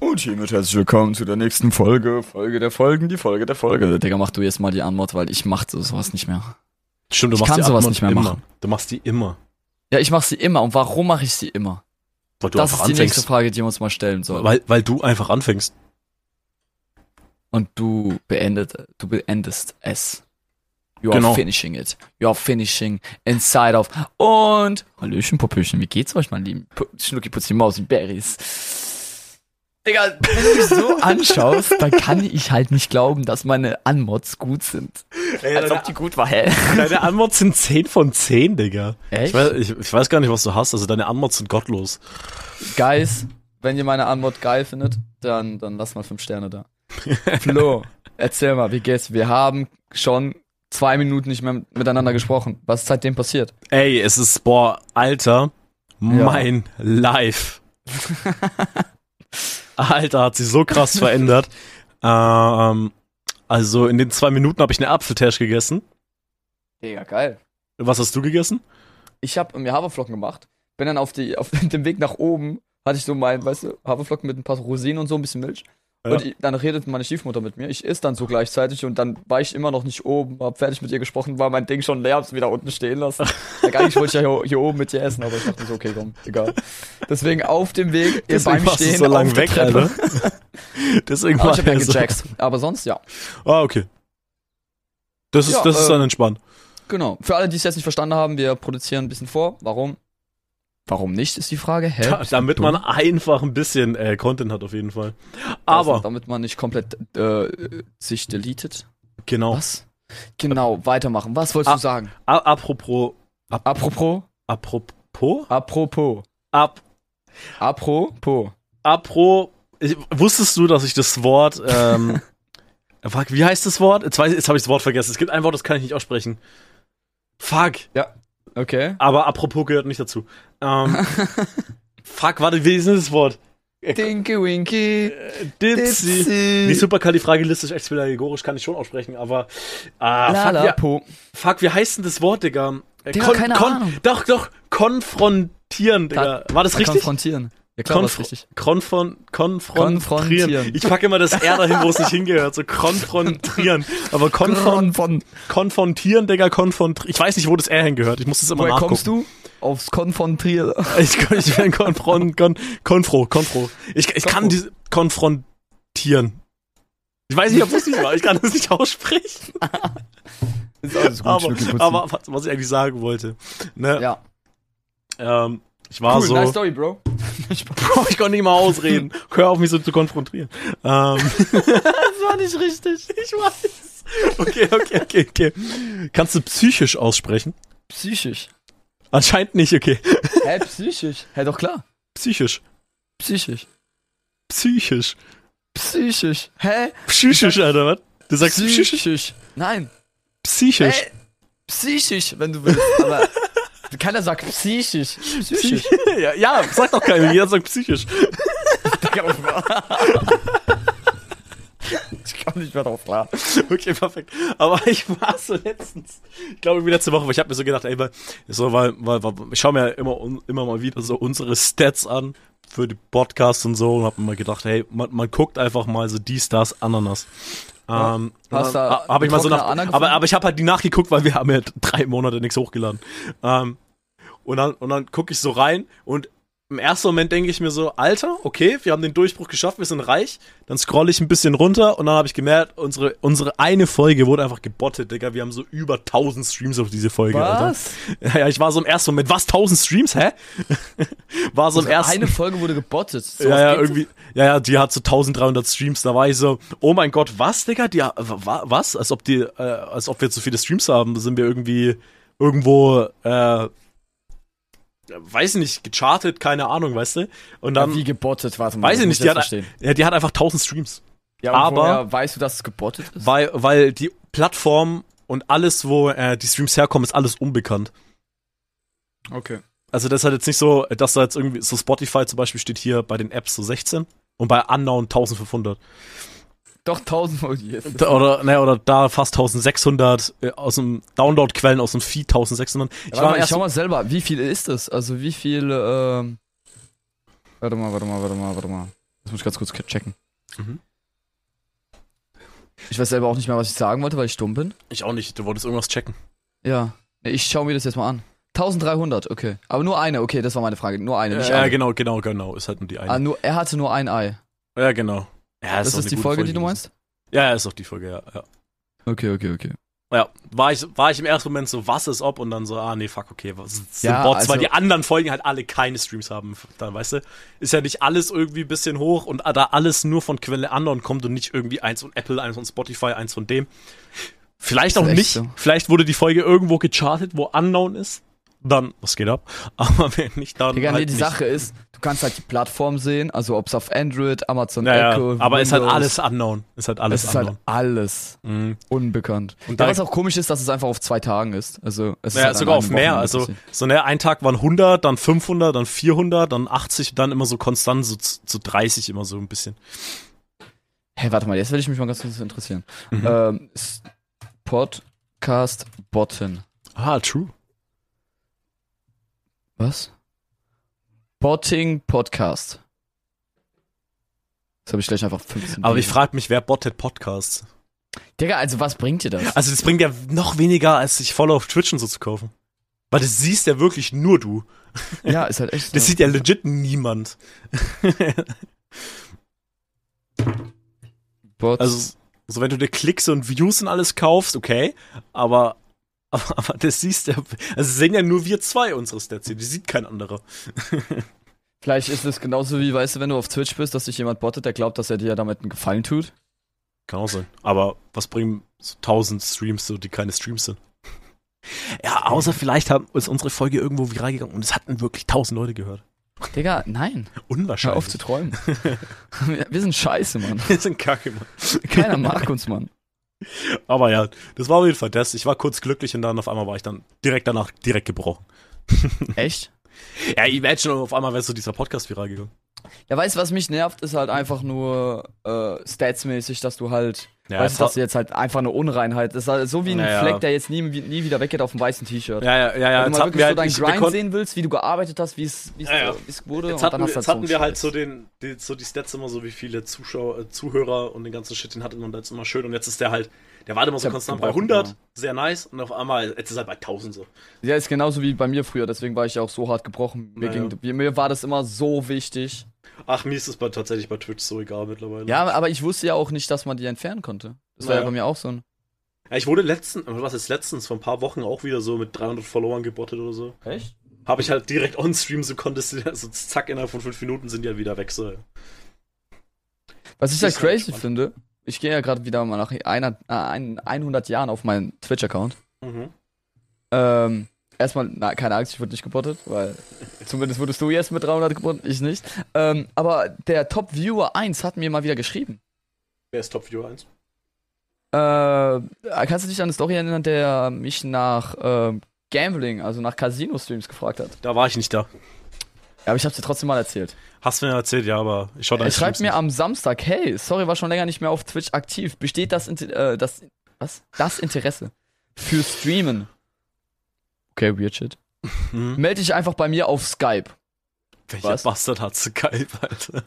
Und hiermit herzlich willkommen zu der nächsten Folge. Folge der Folgen, die Folge der Folge. Digga, mach du jetzt mal die Antwort, weil ich mach so- sowas nicht mehr. Stimmt, du Ich machst kann die sowas Antwort nicht mehr immer. machen. Du machst die immer. Ja, ich mach sie immer. Und warum mache ich sie immer? Weil du das ist einfach die nächste anfängst. Frage, die wir uns mal stellen sollen. Weil, weil du einfach anfängst. Und du beendet, du beendest es. You are Genau. finishing it. You are finishing inside of. Und Hallöchen, Popöchen, wie geht's euch, mein Lieben? Schnucki, Putzi, Mausi, Berries. Digga, wenn du mich so anschaust, dann kann ich halt nicht glauben, dass meine Anmods gut sind. Als ob die gut war, hä? Deine Anmods sind 10 von 10, Digga. Echt? Ich weiß, ich, ich weiß gar nicht, was du hast. Also deine Anmods sind gottlos. Guys, wenn ihr meine Anmod geil findet, dann, dann lasst mal fünf Sterne da. Flo, erzähl mal, wie geht's? Wir haben schon zwei Minuten nicht mehr miteinander gesprochen. Was ist seitdem passiert? Ey, es ist, boah, Alter, mein Life. Alter, hat sich so krass verändert. Ähm, also in den zwei Minuten habe ich eine Apfeltash gegessen. Digga, geil. Was hast du gegessen? Ich habe mir Haferflocken gemacht, bin dann auf, die, auf dem Weg nach oben, hatte ich so mein, weißt du, Haferflocken mit ein paar Rosinen und so, ein bisschen Milch. Ja. Und ich, dann redet meine Stiefmutter mit mir. Ich isse dann so gleichzeitig und dann war ich immer noch nicht oben, hab fertig mit ihr gesprochen, war mein Ding schon leer, hab's wieder unten stehen lassen. ja, eigentlich wollte ich ja hier, hier oben mit dir essen, aber ich dachte so, okay, komm, egal. Deswegen auf dem Weg, ihr beim Stehen so lang weg, Treppe. Deswegen war ich hab ja gejackt. Aber sonst, ja. Ah, okay. Das ist, Ja, das ist äh, dann entspannt. Genau. Für alle, die es jetzt nicht verstanden haben, wir produzieren ein bisschen vor. Warum? Warum nicht, ist die Frage. Hä? Da, damit man einfach ein bisschen äh, Content hat auf jeden Fall. Also, Aber, damit man nicht komplett äh, sich deletet. genau. Was? Genau, weitermachen. Was wolltest Ah. du sagen? A apropos, Apropos? apropos, Apropos. ap, Apropos. apro, ich, wusstest du, dass ich das Wort, ähm, fuck, wie heißt das Wort? Jetzt, weiß ich- jetzt habe ich das Wort vergessen. Es gibt ein Wort, das kann ich nicht aussprechen. Fuck. Okay. Aber apropos gehört nicht dazu. Ähm, fuck, warte, wie ist denn das Wort? Dinky Winky. Dipsy. Die superkalifragilistisch expialidocious kann ich schon aussprechen, aber ah, fuck, ja, fuck, wie heißt denn das Wort, Digga? Äh, Digga, keine Ahnung. Doch, doch, konfrontieren, Digga. War das richtig? Konfrontieren. Ja, klar, das Konf- richtig. Konfron konfrontieren. Konfrontieren. Ich packe immer das R dahin, wo es nicht hingehört. So konfrontieren. Aber konfron von. konfrontieren, Digga, konfrontieren. Ich weiß nicht, wo das R hingehört. Ich muss das immer Woher nachgucken. kommst du? Aufs Konfrontieren. Ich, ich bin konfron, kon, konfro, konfro. Ich, ich kann Konfro. diese konfrontieren. Ich weiß nicht, ob es nicht war. Ich kann das nicht aussprechen. Ist alles Aber, Putzi. aber was, was ich eigentlich sagen wollte. Ne? ja. Ähm, ich war Cool, so. nice story, Bro. Bro, ich konnte nicht mal ausreden. Hör auf, mich so zu konfrontieren. Ähm, Das war nicht richtig. ich weiß. Okay, okay, okay, okay. Kannst du psychisch aussprechen? Psychisch. Anscheinend nicht, okay. Hä, psychisch? Hä, doch klar. Psychisch. Psychisch. Psychisch. Psychisch. Hä? Psychisch, Alter, was? Du sagst psychisch? Psychisch. Nein. Psychisch. Hä? Psychisch, wenn du willst. Aber keiner sagt psychisch. Psychisch. ja, ja, sag doch keiner. Jeder sagt psychisch. ich komme nicht mehr drauf klar. Okay, perfekt. Aber ich war so letztens, ich glaube wie letzte Woche, weil ich habe mir so gedacht, ey, weil, so, weil, weil, weil ich schaue mir ja immer, immer mal wieder so unsere Stats an für die Podcasts und so und habe mir mal gedacht, hey, man, man guckt einfach mal so die Stars Ananas. Ähm, Hast da habe ich mal so nach, aber, aber ich habe halt die nachgeguckt, weil wir haben ja drei Monate nichts hochgeladen. Ähm, und dann, und dann gucke ich so rein und im ersten Moment denke ich mir so, Alter, okay, wir haben den Durchbruch geschafft, wir sind reich. Dann scroll ich ein bisschen runter und dann habe ich gemerkt, unsere, unsere eine Folge wurde einfach gebottet, Digga. Wir haben so über 1000 Streams auf diese Folge, Alter. Was? Ja, ja, ich war so im ersten Moment, was, 1000 Streams, hä? war so im ersten Eine Folge wurde gebottet. Sowas ja, ja, irgendwie, ja, ja, die hat so 1300 Streams, da war ich so, oh mein Gott, was, Digga, die, wa, was? Als ob die, äh, als ob wir zu viele Streams haben, da sind wir irgendwie irgendwo, äh, weiß ich nicht, gechartet, keine Ahnung, weißt du? Und dann, Wie gebottet, warte mal. weiß ich nicht, die hat, verstehen. ja, die hat einfach 1000 Streams. Ja, und aber- woher weißt du, dass es gebottet ist? Weil, weil die Plattform und alles, wo äh, die Streams herkommen, ist alles unbekannt. Okay. Also das ist halt jetzt nicht so, dass da jetzt irgendwie, so Spotify zum Beispiel steht hier bei den Apps so 16 und bei Unknown 1500. Doch tausendmal yes. Da, oder, ne, oder da fast 1600 äh, aus dem Download-Quellen aus dem Feed 1600. Ich Warte war mal, ich erst schau mal selber, wie viel ist das? Also wie viel, ähm. Warte mal, warte mal, warte mal, warte mal. Lass muss ganz kurz checken. Mhm. Ich weiß selber auch nicht mehr, was ich sagen wollte, weil ich stumm bin. Ich auch nicht, du wolltest irgendwas checken. Ja. Ich schaue mir das jetzt mal an. 1300, okay. Aber nur eine, okay, das war meine Frage. Nur eine, nicht Ja, alle. genau, genau, genau. Ist halt nur die eine. Ah, nur, er hatte nur ein Ei. ja, genau. Ja, Das ist die gute Folge, die du meinst? Ja, ja, ist auch die Folge, ja. ja. Okay, okay, okay. Ja, war ich, war ich im ersten Moment so, was ist ob? Und dann so, ah, nee, fuck, okay, was ist Ja, Bots, weil also- die anderen Folgen halt alle keine Streams haben. Da, weißt du, ist ja nicht alles irgendwie ein bisschen hoch und da alles nur von Quelle anderen kommt und nicht irgendwie eins von Apple, eins von Spotify, eins von dem. Vielleicht auch nicht. so. Vielleicht wurde die Folge irgendwo gechartet, wo unknown ist. Dann, was geht ab? Aber wenn nicht, dann. Digga, nee, halt die nicht. Sache ist, du kannst halt die Plattform sehen, also ob es auf Android, Amazon Naja, Echo, aber ist halt Windows, alles unknown. Ist halt alles Es ist halt unknown. alles Mhm. unbekannt. Und ja, was auch komisch ist, dass es einfach auf zwei Tagen ist. Also es ist Ja, halt sogar auf mehr. Also, so ne, ein Tag waren 100, dann 500, dann 400, dann 80, dann immer so konstant, so, z- so 30 immer so ein bisschen. Hey, warte mal, jetzt will ich mich mal ganz kurz interessieren. Mhm. Ähm, ist Podcast Botten. Ah, true. Was? Botting Podcast. Das habe ich gleich einfach 15. Aber ich Bilder. frage mich, wer bottet Podcasts? Digga, also was bringt dir das? Also, das bringt ja noch weniger, als sich Follow auf Twitch und so zu kaufen. Weil das siehst ja wirklich nur du. ja, ist halt echt. Das sieht ja legit niemand. Bots. Also, so wenn du dir Klicks und Views und alles kaufst, okay. Aber, aber, aber das siehst ja, also sehen ja nur wir zwei unsere Stats hier. Die sieht kein anderer. Vielleicht ist es genauso wie, weißt du, wenn du auf Twitch bist, dass sich jemand bottet, der glaubt, dass er dir damit einen Gefallen tut. Kann auch sein. Aber was bringen so 1000 Streams, so, die keine Streams sind? Ja, außer vielleicht haben, ist unsere Folge irgendwo viral gegangen und es hatten wirklich 1000 Leute gehört. Digga, nein. Hör Unwahrscheinlich. auf zu träumen. Wir- Wir sind scheiße, Mann. Wir sind kacke, Mann. Keiner mag uns, Mann. Aber ja, das war auf jeden Fall das. Ich war kurz glücklich und dann auf einmal war ich dann direkt danach direkt gebrochen. Echt? Ja, imagine auf einmal wäre so dieser Podcast viral gegangen. Ja, weißt du, was mich nervt, ist halt einfach nur äh, statsmäßig, dass du halt, Ja, weißt du, dass jetzt halt einfach eine Unreinheit, das ist halt so wie ein Naja. Fleck, der jetzt nie, nie wieder weggeht auf dem weißen T-Shirt. Ja, ja, ja, ja. Wenn du mal wirklich wir so halt, deinen ich, wir Grind sehen willst, wie du gearbeitet hast, wie es Ja, ja. wurde, Jetzt und hatten, wir, jetzt halt hatten so wir halt Scheiß. so den, die, so die Stats immer so, wie viele Zuschauer, äh, Zuhörer und den ganzen Shit, den hatte man jetzt immer schön. Und jetzt ist der halt, der war immer so konstant bei gebraucht, 100, ja. sehr nice. Und auf einmal, jetzt ist er bei 1000 so. Ja, ist genauso wie bei mir früher, deswegen war ich auch so hart gebrochen. Mir, ging, mir war das immer so wichtig. Ach, mir ist es bei, tatsächlich bei Twitch so egal mittlerweile. Ja, aber ich wusste ja auch nicht, dass man die entfernen konnte. Das war Naja. ja bei mir auch so ein. Ja, ich wurde letztens, was ist letztens, vor ein paar Wochen auch wieder so mit 300 Followern gebottet oder so. Echt? Habe ich halt direkt on-stream, so konntest du, so zack, innerhalb von 5 Minuten sind die halt wieder weg, so. Was ich halt halt crazy spannend. finde, ich gehe ja gerade wieder mal nach einer, äh, ein- 100 Jahren auf meinen Twitch-Account. Mhm. Ähm, erstmal, na, keine Angst, ich wurde nicht gebottet, weil zumindest wurdest du jetzt mit 300 gebottet, ich nicht. Ähm, aber der Top-Viewer 1 hat mir mal wieder geschrieben. Wer ist Top Viewer 1? Äh, kannst du dich an eine Story erinnern, der mich nach ähm, Gambling, also nach Casino-Streams gefragt hat? Da war ich nicht da. Ja, aber ich hab's dir trotzdem mal erzählt. Hast du mir erzählt, ja, aber ich schaue Er schreibt mir am Samstag, hey, sorry, war schon länger nicht mehr auf Twitch aktiv. Besteht das, Inter äh, das, was? Das Interesse für Streamen? Okay, weird shit. Hm? Melde dich einfach bei mir auf Skype. Welcher Was? Bastard hat Skype, Alter?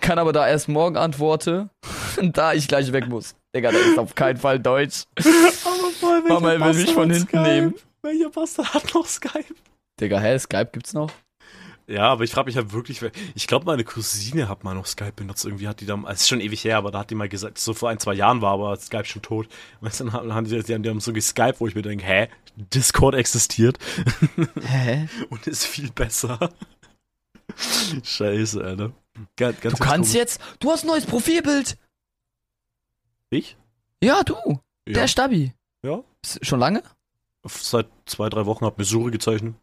Kann aber da erst morgen antworte, da ich gleich weg muss. Digga, das ist auf keinen Fall Deutsch. Aber voll, Mama, er will mich von hinten Skype? nehmen. Welcher Bastard hat noch Skype? Digga, hä, Skype gibt's noch? Ja, aber ich frage mich halt wirklich, wer- ich glaube, meine Cousine hat mal noch Skype benutzt. Irgendwie hat die da, es ist schon ewig her, aber da hat die mal gesagt, so vor ein, zwei Jahren war aber Skype schon tot. Weißt du, dann haben die, die, haben, die haben so geskypt, wo ich mir denke, hä, Discord existiert Hä? und ist viel besser. Scheiße, Alter. Ganz, ganz Du kannst jetzt, du hast ein neues Profilbild. Ich? Ja, du, Ja. der Stabi. Ja. Schon lange? Seit zwei, drei Wochen hat Missouri gezeichnet.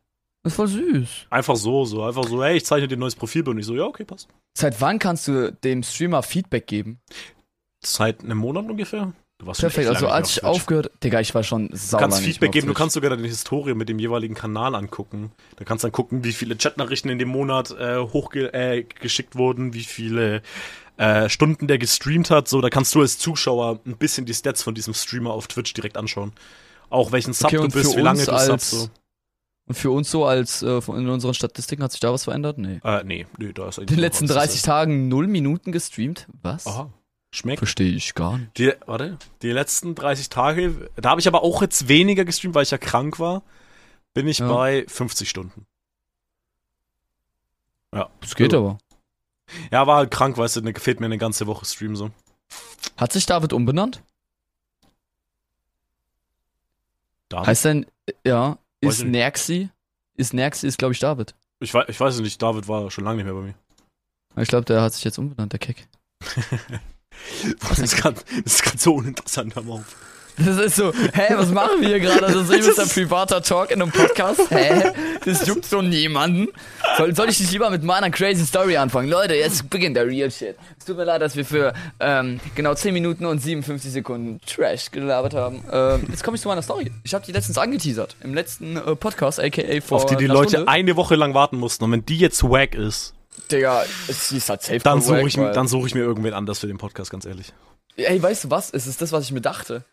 Das ist voll süß. Einfach so, so, einfach so, hey, ich zeichne dir ein neues Profilbild. Und ich so, ja, okay, passt. Seit wann kannst du dem Streamer Feedback geben? Seit einem Monat ungefähr. Du warst Perfekt, also als ich aufgehört, Digga, ich war schon Du sauer. kannst Feedback geben, du kannst sogar deine Historie mit dem jeweiligen Kanal angucken. Da kannst dann gucken, wie viele Chatnachrichten in dem Monat äh, hochgeschickt äh, wurden, wie viele äh, Stunden der gestreamt hat. So, da kannst du als Zuschauer ein bisschen die Stats von diesem Streamer auf Twitch direkt anschauen. Auch welchen Sub Okay, du bist, wie lange du als- subst. So. Und für uns so als äh, in unseren Statistiken hat sich da was verändert? Nee. Äh, nee, nee, da ist In den letzten 30 Tagen null Minuten gestreamt? Was? Aha. Schmeckt. Verstehe ich gar nicht. Die, warte, die letzten 30 Tage, da habe ich aber auch jetzt weniger gestreamt, weil ich ja krank war, bin ich Ja. bei 50 Stunden. Ja. Das geht aber. Ja, war halt krank, weißt du, ne, fehlt mir eine ganze Woche Stream so. Hat sich David umbenannt? Da, Heißt denn, ja, Weiß ist. Nerxi? Ist Nerxi, ist glaube ich David. ich, weiß, ich weiß es nicht, David war schon lange nicht mehr bei mir. Ich glaube, der hat sich jetzt umbenannt, der Keck. Das ist gerade so uninteressant, mal auf. Das ist so, hä, was machen wir hier gerade? Das ist übelst ein privater Talk in einem Podcast. Hä? Das juckt so niemanden. Soll, soll ich nicht lieber mit meiner crazy Story anfangen? Leute, jetzt beginnt der Real Shit. Es tut mir leid, dass wir für ähm, genau 10 Minuten und 57 Sekunden Trash gelabert haben. Ähm, jetzt komme ich zu meiner Story. Ich habe die letztens angeteasert. Im letzten äh, Podcast, aka vor Auf die die Leute Stunde. eine Woche lang warten mussten. Und wenn die jetzt wack ist, Digga, es ist halt safe dann suche ich, weil- dann suche ich mir irgendwen anders für den Podcast, ganz ehrlich. Ey, weißt du was? Es ist das, was ich mir dachte.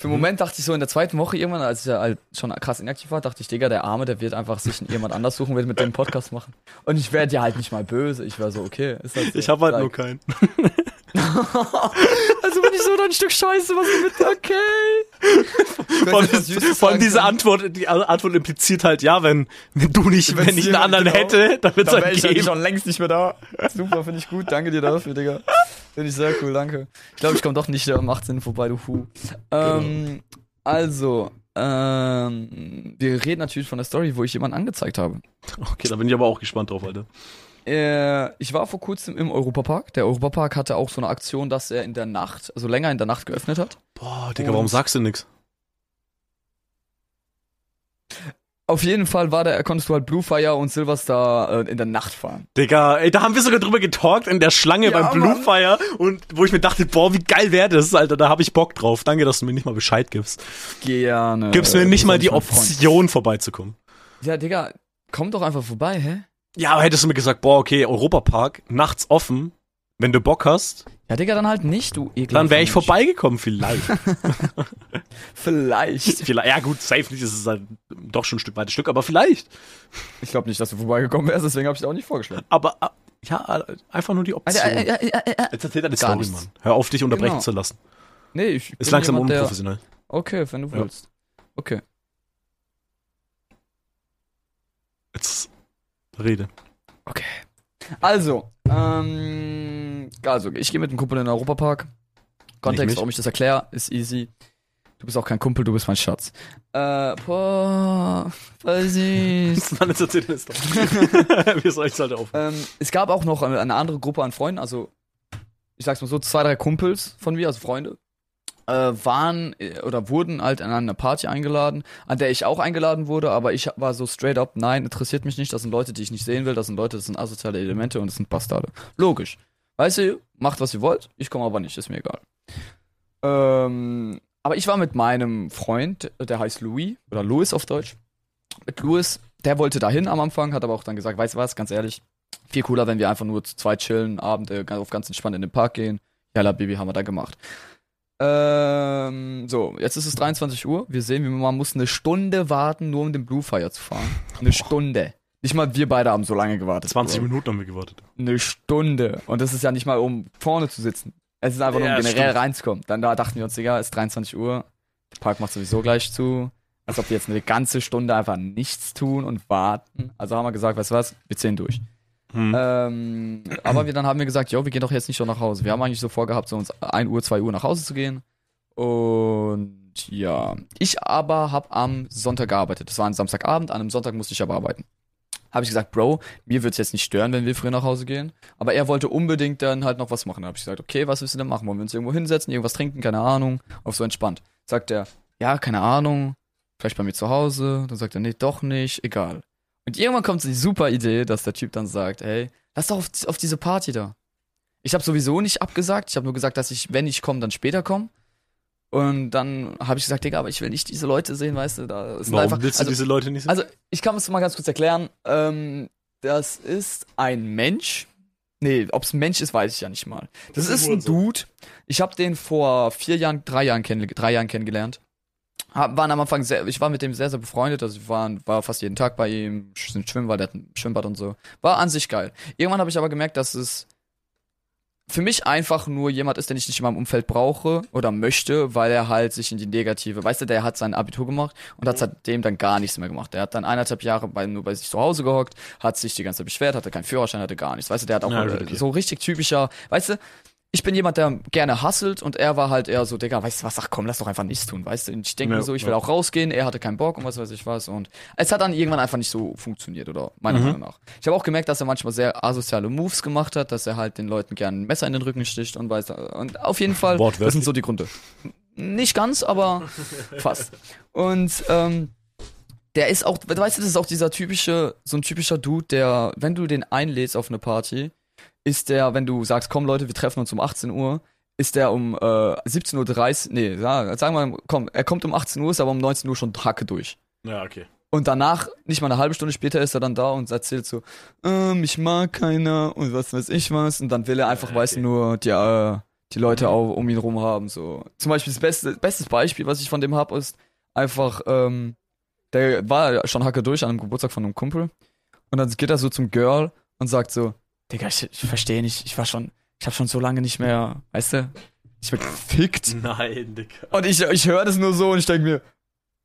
Für einen Moment dachte ich so in der zweiten Woche irgendwann, als ich ja halt schon krass inaktiv war, dachte ich, Digga, der Arme, der wird einfach sich jemand anders suchen, wird mit dem Podcast machen. Und ich werde ja halt nicht mal böse. Ich war so, okay. Halt so. Ich habe halt Like- nur keinen. Also bin ich so ein Stück Scheiße, was du mit, okay. Vor allem, vor diese. Antwort, die Antwort impliziert halt, ja, wenn, wenn du nicht, Wenn's wenn ich einen anderen genau. hätte, dann wird's Dann wäre halt ich halt geben. schon längst nicht mehr da. Super, finde ich gut. Danke dir dafür, Digga. Finde ich sehr cool, danke. Ich glaube, ich komme doch nicht am 18. vorbei, du Hu. Ähm, also, ähm, wir reden natürlich von der Story, wo ich jemanden angezeigt habe. Okay, da bin ich aber auch gespannt drauf, Alter. Äh, ich war vor kurzem im Europapark. Der Europapark hatte auch so eine Aktion, dass er in der Nacht, also länger in der Nacht geöffnet hat. Boah, Digga, Und- warum sagst du nix? Auf jeden Fall war der, konntest du halt Bluefire und Silverstar äh, in der Nacht fahren. Digga, ey, da haben wir sogar drüber getalkt in der Schlange Ja, beim. Bluefire und wo ich mir dachte, boah, wie geil wäre das, Alter, da habe ich Bock drauf. Danke, dass du mir nicht mal Bescheid gibst. Gerne. Gibst mir nicht mal die. Option vorbeizukommen. Ja, Digga, komm doch einfach vorbei, hä? Ja, aber hättest du mir gesagt, boah, okay, Europapark, nachts offen, wenn du Bock hast, Ja, Digga, dann halt nicht, du ekelhafter dann wäre ich Mensch. vorbeigekommen, vielleicht. Vielleicht. vielleicht. Ja gut, safe nicht, das ist halt doch schon ein Stück weites Stück, aber vielleicht. Ich glaube nicht, dass du vorbeigekommen wärst, deswegen habe ich dir auch nicht vorgeschlagen. Aber äh, ja, einfach nur die Option. äh, äh, äh, äh, Jetzt erzähl deine Story, nichts. Mann. Hör auf, dich unterbrechen Genau. zu lassen. Nee, ich Ist langsam jemand, unprofessionell. Okay, wenn du Ja. willst. Okay. Jetzt rede. Okay. Also, ähm, also, ich gehe mit einem Kumpel in den Europapark. Kontext, warum ich das erkläre, ist easy. Du bist auch kein Kumpel, du bist mein Schatz. Äh, boah, voll süß. Mann, jetzt erzähl deine Story. Wir sollen es halt auf. ähm, es gab auch noch eine, eine andere Gruppe an Freunden, also, ich sag's mal so, zwei, drei Kumpels von mir, also Freunde, äh, waren äh, oder wurden halt an eine Party eingeladen, an der ich auch eingeladen wurde, aber ich war so straight up, nein, interessiert mich nicht, das sind Leute, die ich nicht sehen will, das sind Leute, das sind asoziale Elemente und das sind Bastarde. Logisch. Weißt du, macht was ihr wollt, ich komme aber nicht, ist mir egal. Ähm, aber ich war mit meinem Freund, der heißt Louis, oder Louis auf Deutsch. Mit Louis, der wollte dahin am Anfang, hat aber auch dann gesagt, weißt du was, ganz ehrlich, viel cooler, wenn wir einfach nur zu zweit chillen, Abend äh, auf ganz entspannt in den Park gehen. Jalla, Baby, haben wir da gemacht. Ähm, so, jetzt ist es 23 Uhr. Wir sehen, wie man muss eine Stunde warten, nur um den Bluefire zu fahren. Eine Stunde. Nicht mal wir beide haben so lange gewartet. 20 Bro. Minuten haben wir gewartet. Eine Stunde. Und das ist ja nicht mal, um vorne zu sitzen. Es ist einfach nur, Ja, um generell stimmt. reinzukommen. Dann da dachten wir uns, es ist 23 Uhr. Der Park macht sowieso gleich zu. Als ob wir jetzt eine ganze Stunde einfach nichts tun und warten. Also haben wir gesagt, weißt du was, wir ziehen durch. Hm. Ähm, aber wir, dann haben wir gesagt, jo, wir gehen doch jetzt nicht schon nach Hause. Wir haben eigentlich so vorgehabt, so uns 1 Uhr, 2 Uhr nach Hause zu gehen. Und ja, ich aber habe am Sonntag gearbeitet. Das war ein Samstagabend, an einem Sonntag musste ich aber arbeiten. Habe ich gesagt, Bro, mir wird's jetzt nicht stören, wenn wir früh nach Hause gehen. Aber er wollte unbedingt dann halt noch was machen. Da habe ich gesagt, okay, was willst du denn machen? Wollen wir uns irgendwo hinsetzen, irgendwas trinken? Keine Ahnung. Auf so entspannt. Sagt er, ja, keine Ahnung. Vielleicht bei mir zu Hause. Dann sagt er, nee, doch nicht. Egal. Und irgendwann kommt so die super Idee, dass der Typ dann sagt, hey, lass doch auf, auf diese Party da. Ich habe sowieso nicht abgesagt. Ich habe nur gesagt, dass ich, wenn ich komme, dann später komme. Und dann habe ich gesagt, Digga, aber ich will nicht diese Leute sehen, weißt du, da sind Warum einfach, willst du also, diese Leute nicht sehen? also ich kann es mal ganz kurz erklären. Ähm, das ist ein Mensch. Nee, ob es ein Mensch ist, weiß ich ja nicht mal. Das, Das ist ist ein. Dude. Ich habe den vor vier Jahren, drei Jahren, kenn, drei Jahren kennengelernt. Waren am Anfang sehr, ich war mit dem sehr, sehr befreundet, also ich war, war fast jeden Tag bei ihm, sind Schwimmbad, der hat ein Schwimmbad und so. War an sich geil. Irgendwann habe ich aber gemerkt, dass es für mich einfach nur jemand ist, den ich nicht in meinem Umfeld brauche oder möchte, weil er halt sich in die negative, weißt du, der hat sein Abitur gemacht und hat seitdem dann gar nichts mehr gemacht. Der hat dann eineinhalb Jahre bei, nur bei sich zu Hause gehockt, hat sich die ganze Zeit beschwert, hatte keinen Führerschein, hatte gar nichts. Weißt du, der hat auch Ja, okay. so richtig typischer, weißt du, ich bin jemand, der gerne hasselt und er war halt eher so, Digga, weißt du was, ach komm, lass doch einfach nichts tun, weißt du? Und ich denke Ja, mir so, ich will auch rausgehen, er hatte keinen Bock und was weiß ich was und es hat dann irgendwann einfach nicht so funktioniert, oder meiner Mhm. Meinung nach. Ich habe auch gemerkt, dass er manchmal sehr asoziale Moves gemacht hat, dass er halt den Leuten gerne ein Messer in den Rücken sticht und weiß, und auf jeden Fall, das sind so die Gründe. Nicht ganz, aber fast. Und, ähm, der ist auch, weißt du, das ist auch dieser typische, so ein typischer Dude, der, wenn du den einlädst auf eine Party, ist der, wenn du sagst, komm Leute, wir treffen uns um 18 Uhr, ist der um äh, 17.30 Uhr, nee, ja, sagen wir, mal, komm, er kommt um 18 Uhr, ist aber um 19 Uhr schon Hacke durch. Ja, okay. Und danach, nicht mal eine halbe Stunde später, ist er dann da und erzählt so, ähm, ich mag keiner und was weiß ich was. Und dann will er einfach, Ja, weißt du, okay. nur die, äh, die Leute auch um ihn rum haben. So. Zum Beispiel das beste, bestes Beispiel, was ich von dem hab, ist einfach, ähm, der war schon Hacke durch an einem Geburtstag von einem Kumpel. Und dann geht er so zum Girl und sagt so, Digga, ich, ich verstehe nicht, ich war schon, ich habe schon so lange nicht mehr, weißt du, nicht mehr gefickt. Nein, Digga. Und ich, ich höre das nur so und ich denke mir,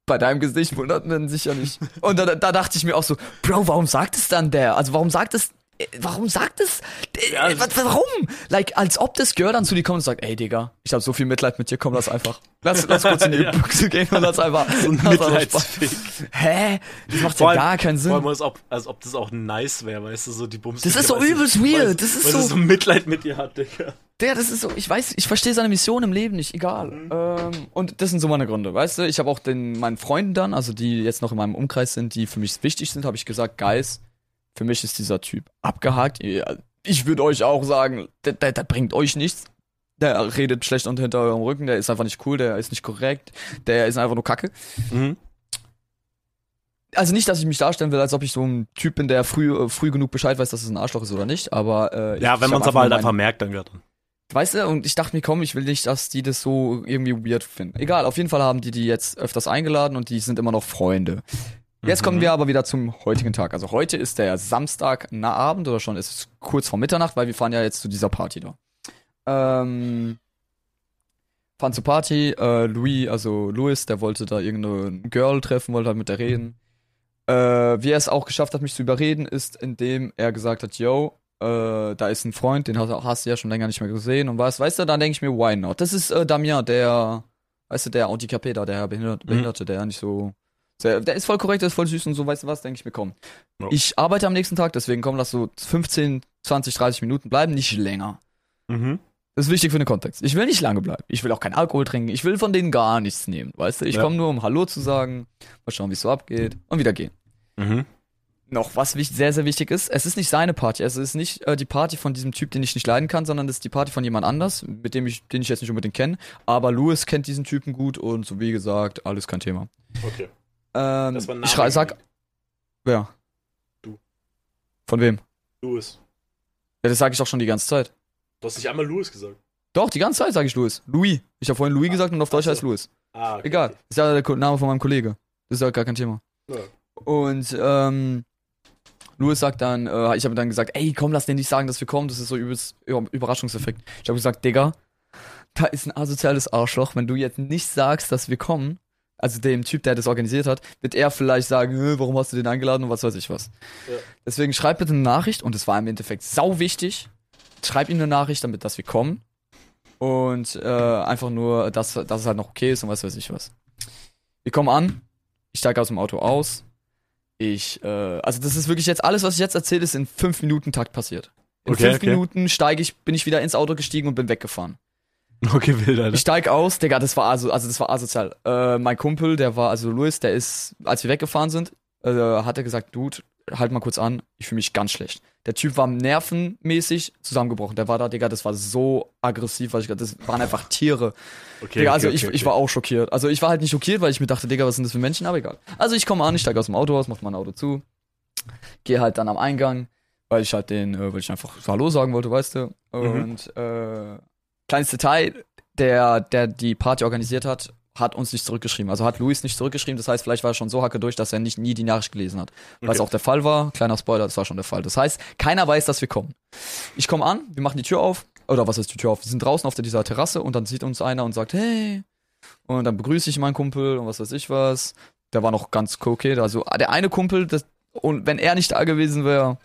bei deinem Gesicht wundert man sich ja nicht. Und da, da dachte ich mir auch so, Bro, warum sagt es dann der? Also warum sagt es, warum sagt es, äh, Ja, was, warum? Like, als ob das Girl dann zu dir kommt und sagt, ey Digga, ich habe so viel Mitleid mit dir, komm, lass einfach. Lass, lass kurz in die Ja. Büchse gehen und lass einfach. So ein Mitleidsfick. Hä? Das macht Vor ja allem- gar keinen Vor allem, Sinn. als ob, als ob das auch nice wäre, weißt du, so die Bums. Das ist so übelst weird, das ist weil so- so Mitleid mit dir hat, Digga. Der, das ist so, ich weiß, ich verstehe seine Mission im Leben nicht, egal. Ähm, und das sind so meine Gründe, weißt du? Ich habe auch den meinen Freunden dann, also die jetzt noch in meinem Umkreis sind, die für mich wichtig sind, habe ich gesagt, Guys, für mich ist dieser Typ abgehakt. Ich würde euch auch sagen, der, der, der bringt euch nichts. Der redet schlecht unter hinter eurem Rücken, der ist einfach nicht cool, der ist nicht korrekt, der ist einfach nur Kacke. Mhm. Also nicht, dass ich mich darstellen will, als ob ich so ein Typ bin, der früh, äh, früh genug Bescheid weiß, dass es ein Arschloch ist oder nicht, aber äh, Ja, ich, wenn man es aber halt einfach merkt, dann wird dann. Weißt du, und ich dachte mir, komm, ich will nicht, dass die das so irgendwie weird finden. Egal, auf jeden Fall haben die die jetzt öfters eingeladen und die sind immer noch Freunde. Jetzt Mhm. kommen wir aber wieder zum heutigen Tag. Also heute ist der Samstag na Abend oder schon ist es kurz vor Mitternacht, weil wir fahren ja jetzt zu dieser Party da. Ähm, fahren zur Party, äh, Louis, also Louis, der wollte da irgendeine Girl treffen, wollte halt mit der reden. Äh, wie er es auch geschafft hat, mich zu überreden, ist, indem er gesagt hat, yo, äh, da ist ein Freund, den hast, hast du ja schon länger nicht mehr gesehen und was, weißt du, dann denke ich mir, why not? Das ist äh, Damien, der, weißt du, der Handicapé da, der Behinderte, Mhm. Behinderte der nicht so, der, der ist voll korrekt, der ist voll süß und so, weißt du was, denke ich mir, komm. Ja. Ich arbeite am nächsten Tag, deswegen komm, lass so 15, 20, 30 Minuten bleiben, nicht länger. Mhm. Das ist wichtig für den Kontext. Ich will nicht lange bleiben. Ich will auch keinen Alkohol trinken. Ich will von denen gar nichts nehmen. Weißt du, ich Ja. komme nur, um Hallo zu sagen, mal schauen, wie es so abgeht und wieder gehen. Mhm. Noch was sehr, sehr wichtig ist, es ist nicht seine Party. Es ist nicht äh, die Party von diesem Typ, den ich nicht leiden kann, sondern es ist die Party von jemand anders, mit dem ich, den ich jetzt nicht unbedingt kenne. Aber Louis kennt diesen Typen gut und so wie gesagt, alles kein Thema. Okay. Ähm, Das war ein ich sag, wer? Du. Von wem? Louis. Ja, das sage ich doch schon die ganze Zeit. Du hast nicht einmal Louis gesagt. Doch, die ganze Zeit sage ich Louis. Louis. Ich habe vorhin Louis gesagt und auf Deutsch heißt Louis. Ah, okay, Egal. Ist ja der Name von meinem Kollege. Das ist ja gar kein Thema. Ja. Und ähm, Louis sagt dann, äh, ich habe dann gesagt, ey, komm, lass denen nicht sagen, dass wir kommen. Das ist so übelst Über- Überraschungseffekt. Ich habe gesagt, Digga, da ist ein asoziales Arschloch. Wenn du jetzt nicht sagst, dass wir kommen, also dem Typ, der das organisiert hat, wird er vielleicht sagen, "Hä, warum hast du den eingeladen und was weiß ich was. Ja. Deswegen schreib bitte eine Nachricht und es war im Endeffekt sau wichtig. Schreib ihm eine Nachricht, damit, dass wir kommen. Und äh, einfach nur, dass, dass es halt noch okay ist und was weiß ich was. Wir kommen an, ich steige aus dem Auto aus. Ich, äh, also das ist wirklich jetzt alles, was ich jetzt erzähle, ist in fünf Minuten Takt passiert. In Okay, fünf okay. Minuten steige ich, bin ich wieder ins Auto gestiegen und bin weggefahren. Okay, wild, Alter. Ich steig aus, Digga, das war also, also das war asozial. Äh, mein Kumpel, der war, also Louis, der ist, als wir weggefahren sind, äh, hat er gesagt, Dude, halt mal kurz an, ich fühle mich ganz schlecht. Der Typ war nervenmäßig zusammengebrochen. Der war da, Digga, das war so aggressiv, weil ich das waren einfach Tiere. Okay, Digga, also okay, ich, okay. ich war auch schockiert. Also ich war halt nicht schockiert, weil ich mir dachte, Digga, was sind das für Menschen, aber egal. Also ich komme an, ich steige aus dem Auto aus, mach mein Auto zu, gehe halt dann am Eingang, weil ich halt den, äh, weil ich einfach Hallo sagen wollte, weißt du. Mhm. Und äh, kleines Detail, der, der die Party organisiert hat, hat uns nicht zurückgeschrieben. Also hat Luis nicht zurückgeschrieben. Das heißt, vielleicht war er schon so hacke durch, dass er nicht nie die Nachricht gelesen hat. Was Okay. auch der Fall war. Kleiner Spoiler, das war schon der Fall. Das heißt, keiner weiß, dass wir kommen. Ich komme an, wir machen die Tür auf. Oder was ist die Tür auf? Wir sind draußen auf der, dieser Terrasse und dann sieht uns einer und sagt, hey. Und dann begrüße ich meinen Kumpel und was weiß ich was. Der war noch ganz okay. Also der eine Kumpel, das, und wenn er nicht da gewesen wäre,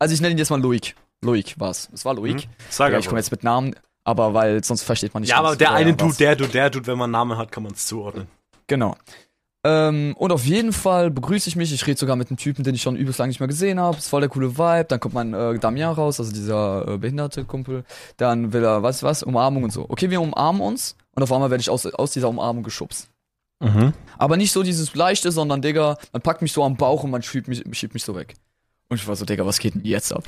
also ich nenne ihn jetzt mal Loic. Loic war's. Es war Loic. Mhm. Sag Ja, ich komme jetzt mit Namen, aber weil sonst versteht man nicht. Ja, aber der eine. Dude, der Dude, der Dude, wenn man einen Namen hat, kann man es zuordnen. Genau. Ähm, und auf jeden Fall begrüße ich mich. Ich rede sogar mit einem Typen, den ich schon übelst lange nicht mehr gesehen habe. Ist voll der coole Vibe. Dann kommt mein äh, Damian raus, also dieser äh, behinderte Kumpel. Dann will er, was, was, Umarmung und so. Okay, wir umarmen uns. Und auf einmal werde ich aus, aus dieser Umarmung geschubst. Mhm. Aber nicht so dieses Leichte, sondern, Digga, man packt mich so am Bauch und man schiebt mich, schiebt mich so weg. Und ich war so, Digga, was geht denn jetzt ab?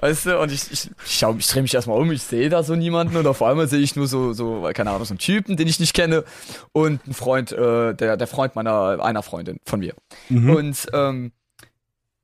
Weißt du, und ich, ich, ich, schau, ich drehe mich erstmal um, ich sehe da so niemanden und auf einmal sehe ich nur so, so, keine Ahnung, so einen Typen, den ich nicht kenne und einen Freund, äh, der, der Freund meiner, einer Freundin von mir. Mhm. Und, ähm,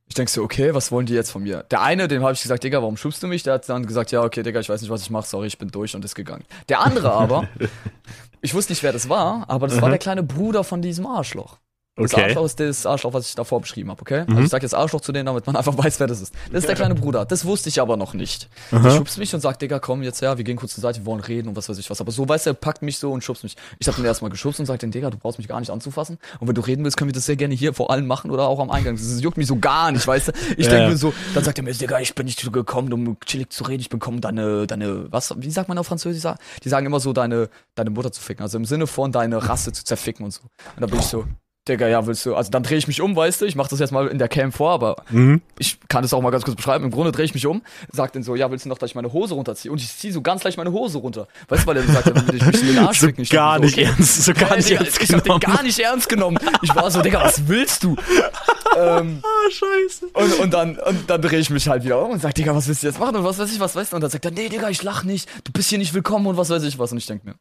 ich denk so, okay, was wollen die jetzt von mir? Der eine, dem habe ich gesagt, Digga, warum schubst du mich? Der hat dann gesagt, ja, okay, Digga, ich weiß nicht, was ich mache, sorry, ich bin durch und ist gegangen. Der andere aber, ich wusste nicht, wer das war, aber das war Mhm. der kleine Bruder von diesem Arschloch. Das Okay. Arschloch ist das Arschloch, was ich davor beschrieben habe, okay? Mhm. Also ich sag jetzt Arschloch zu denen, damit man einfach weiß, wer das ist. Das ist der kleine Bruder. Das wusste ich aber noch nicht. Der Aha. schubst mich und sagt, Digga, komm jetzt her, wir gehen kurz zur Seite, wir wollen reden und was weiß ich was. Aber so, weißt du, er packt mich so und schubst mich. Ich hab den erstmal geschubst und sagt den, Digga, du brauchst mich gar nicht anzufassen. Und wenn du reden willst, können wir das sehr gerne hier vor allem machen oder auch am Eingang. Das juckt mich so gar nicht, weißt du? Ich Ja, denk ja. mir so, dann sagt er mir, Digga, ich bin nicht gekommen, um chillig zu reden, ich bin gekommen, deine, deine, was, wie sagt man auf Französisch? Die sagen immer so, deine, deine Mutter zu ficken. Also im Sinne von deine Rasse zu zerficken und so. Und dann bin ich so, Digga, ja, willst du, also dann drehe ich mich um, weißt du, ich mach das jetzt mal in der Cam vor, aber Mhm. ich kann das auch mal ganz kurz beschreiben. Im Grunde drehe ich mich um, sag dann so, ja, willst du noch, dass ich meine Hose runterziehe? Und ich ziehe so ganz leicht meine Hose runter. Weißt du, weil er sagt, er will mich in den Arsch So ficken. Ich gar nicht okay. ernst, so gar Ja, nicht Digga, ernst ich hab den genommen. gar nicht ernst genommen. Ich war so, Digga, was willst du? ähm, Ah, scheiße. und, und dann, und dann drehe ich mich halt wieder um und sag, Digga, was willst du jetzt machen? Und was weiß ich, was weißt du? Und dann sagt er, nee, Digga, ich lach nicht. Du bist hier nicht willkommen und was weiß ich was. Und ich denk mir,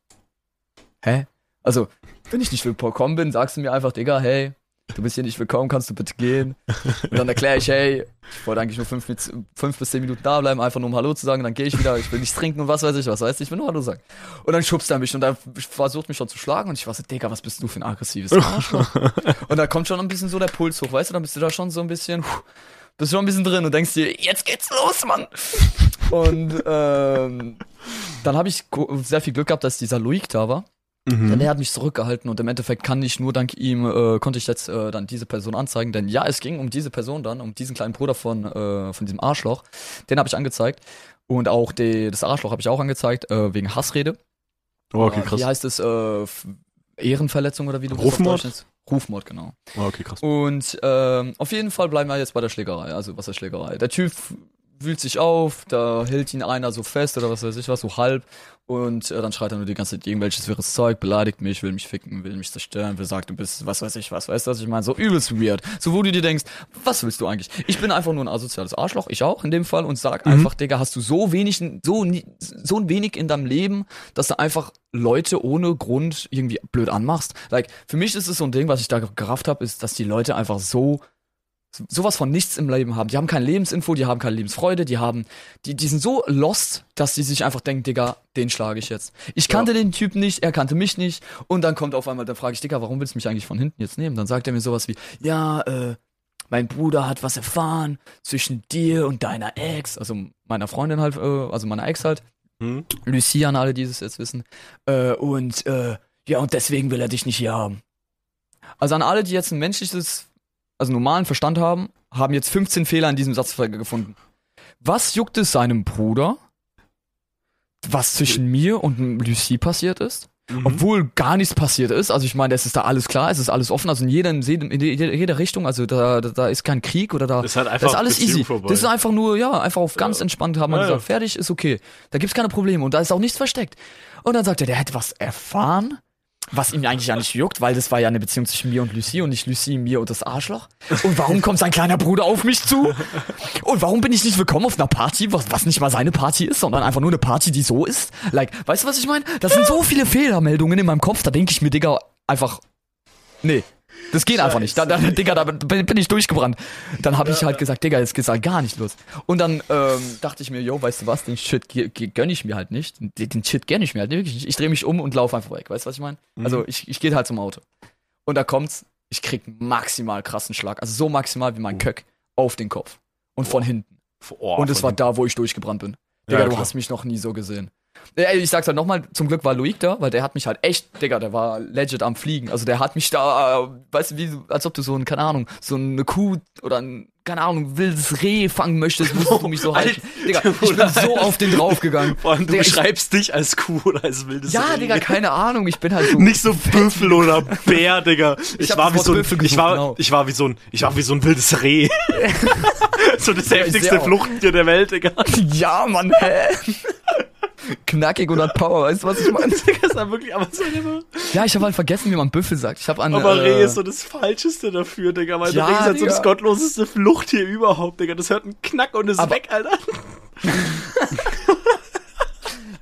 hä? Also, wenn ich nicht willkommen bin, sagst du mir einfach, Digga, hey, du bist hier nicht willkommen, kannst du bitte gehen? Und dann erkläre ich, hey, ich wollte eigentlich nur fünf, fünf bis zehn Minuten da bleiben, einfach nur um Hallo zu sagen, dann gehe ich wieder, ich will nichts trinken und was weiß ich was, weißt du, ich will nur Hallo sagen. Und dann schubst er mich und dann versucht mich schon zu schlagen und ich war so, Digga, was bist du für ein aggressives Arschloch? und da kommt schon ein bisschen so der Puls hoch, weißt du, dann bist du da schon so ein bisschen, puh, bist schon ein bisschen drin und denkst dir, jetzt geht's los, Mann. Und ähm, dann habe ich sehr viel Glück gehabt, dass dieser Luik da war. Denn Mhm. er hat mich zurückgehalten und im Endeffekt kann ich nur dank ihm, äh, konnte ich jetzt äh, dann diese Person anzeigen. Denn ja, es ging um diese Person dann, um diesen kleinen Bruder von, äh, von diesem Arschloch. Den habe ich angezeigt. Und auch die, das Arschloch habe ich auch angezeigt, äh, wegen Hassrede. Oh, okay, Äh, krass. Wie heißt es? Äh, Ehrenverletzung oder wie du das Rufmord? nennst? Rufmord, genau. Oh, okay, krass. Und ähm, auf jeden Fall bleiben wir jetzt bei der Schlägerei. Also was ist Schlägerei? Der Typ wühlt sich auf, da hält ihn einer so fest oder was weiß ich was, so halb. Und äh, dann schreit er nur die ganze Zeit irgendwelches wirres Zeug, beleidigt mich, will mich ficken, will mich zerstören, will sagt, du bist was weiß ich was, weißt du, was ich meine? So übelst weird. So wo du dir denkst, was willst du eigentlich? Ich bin einfach nur ein asoziales Arschloch, ich auch in dem Fall, und sag einfach, Digga, hast du so wenig, so, so ein wenig in deinem Leben, dass du einfach Leute ohne Grund irgendwie blöd anmachst? Like, für mich ist es so ein Ding, was ich da gerafft habe, ist, dass die Leute einfach so sowas von nichts im Leben haben. Die haben keine Lebensinfo, die haben keine Lebensfreude, die haben, die, die sind so lost, dass die sich einfach denken, Digga, den schlage ich jetzt. Ich kannte den Typen nicht, er kannte mich nicht und dann kommt auf einmal, dann frage ich, Digga, warum willst du mich eigentlich von hinten jetzt nehmen? Dann sagt er mir sowas wie, ja, äh, mein Bruder hat was erfahren zwischen dir und deiner Ex, also meiner Freundin halt, äh, also meiner Ex halt, Mhm. Lucia an alle, die es jetzt wissen. Äh, und äh, ja, und deswegen will er dich nicht hier haben. Also an alle, die jetzt ein menschliches, also normalen Verstand haben, haben jetzt 15 Fehler in diesem Satz gefunden. Was juckt es seinem Bruder, was zwischen mir und Lucie passiert ist? Mhm. Obwohl gar nichts passiert ist. Also ich meine, es ist da alles klar, es ist alles offen, also in jedem- in jeder, Richtung, also da, da, da ist kein Krieg oder da. Das ist einfach ist alles Beziehung easy. vorbei. Das ist einfach nur, ja, einfach auf ganz Ja. entspannt haben wir Ja, gesagt, ja. fertig, ist okay. Da gibt's keine Probleme und da ist auch nichts versteckt. Und dann sagt er, der hätte was erfahren, was ihm eigentlich ja nicht juckt, weil das war ja eine Beziehung zwischen mir und Lucie und nicht Lucie, mir und das Arschloch. Und warum kommt sein kleiner Bruder auf mich zu? Und warum bin ich nicht willkommen auf einer Party, was, was nicht mal seine Party ist, sondern einfach nur eine Party, die so ist? Like, weißt du, was ich meine? Das sind so viele Fehlermeldungen in meinem Kopf, da denke ich mir, Digga, einfach, nee. Das geht einfach nicht. Da, da, Digga, da bin ich durchgebrannt. Dann habe ich halt gesagt, Digga, jetzt geht's halt gar nicht los. Und dann ähm, dachte ich mir, yo, weißt du was, den Shit gönn ich mir halt nicht. Den, den Shit gönn ich mir halt wirklich nicht. Ich drehe mich um und laufe einfach weg. Weißt du, was ich meine? Also ich, ich gehe halt zum Auto. Und da kommt's, ich krieg maximal krassen Schlag. Also so maximal wie mein Köck auf den Kopf. Und von hinten. Oh, und es war da, wo ich durchgebrannt bin. Digga, Ja, du hast mich noch nie so gesehen. Ich sag's halt nochmal, zum Glück war Loic da, weil der hat mich halt echt, Digga, der war legit am Fliegen. Also der hat mich da, äh, weißt du, wie, als ob du so ein, keine Ahnung, so eine Kuh oder ein, keine Ahnung, wildes Reh fangen möchtest, musstest du mich so halten. Digga, ich bin so auf den draufgegangen. Vor allem, du Digga, ich- beschreibst dich als Kuh oder als wildes Ja, Reh. Digga, keine Ahnung, ich bin halt so. Nicht so Büffel oder Bär, Digga. Ich, war wie so ein, ich war, genau. ich war wie so ein, ich war wie so ein wildes Reh. so das heftigste. Fluchttier der Welt, Digga. Ja, Mann, hä? Knackig und hat Power, weißt du, was ich meine? Ist ja wirklich, aber so. Ja, ich habe halt vergessen, wie man Büffel sagt. Ich habe an. Aber äh, Reh ist so das Falscheste dafür, Digga. Weil Ja, du denkst halt so das gottloseste Fluchttier überhaupt, Digga. Das hört einen Knack und ist Aber- weg, Alter.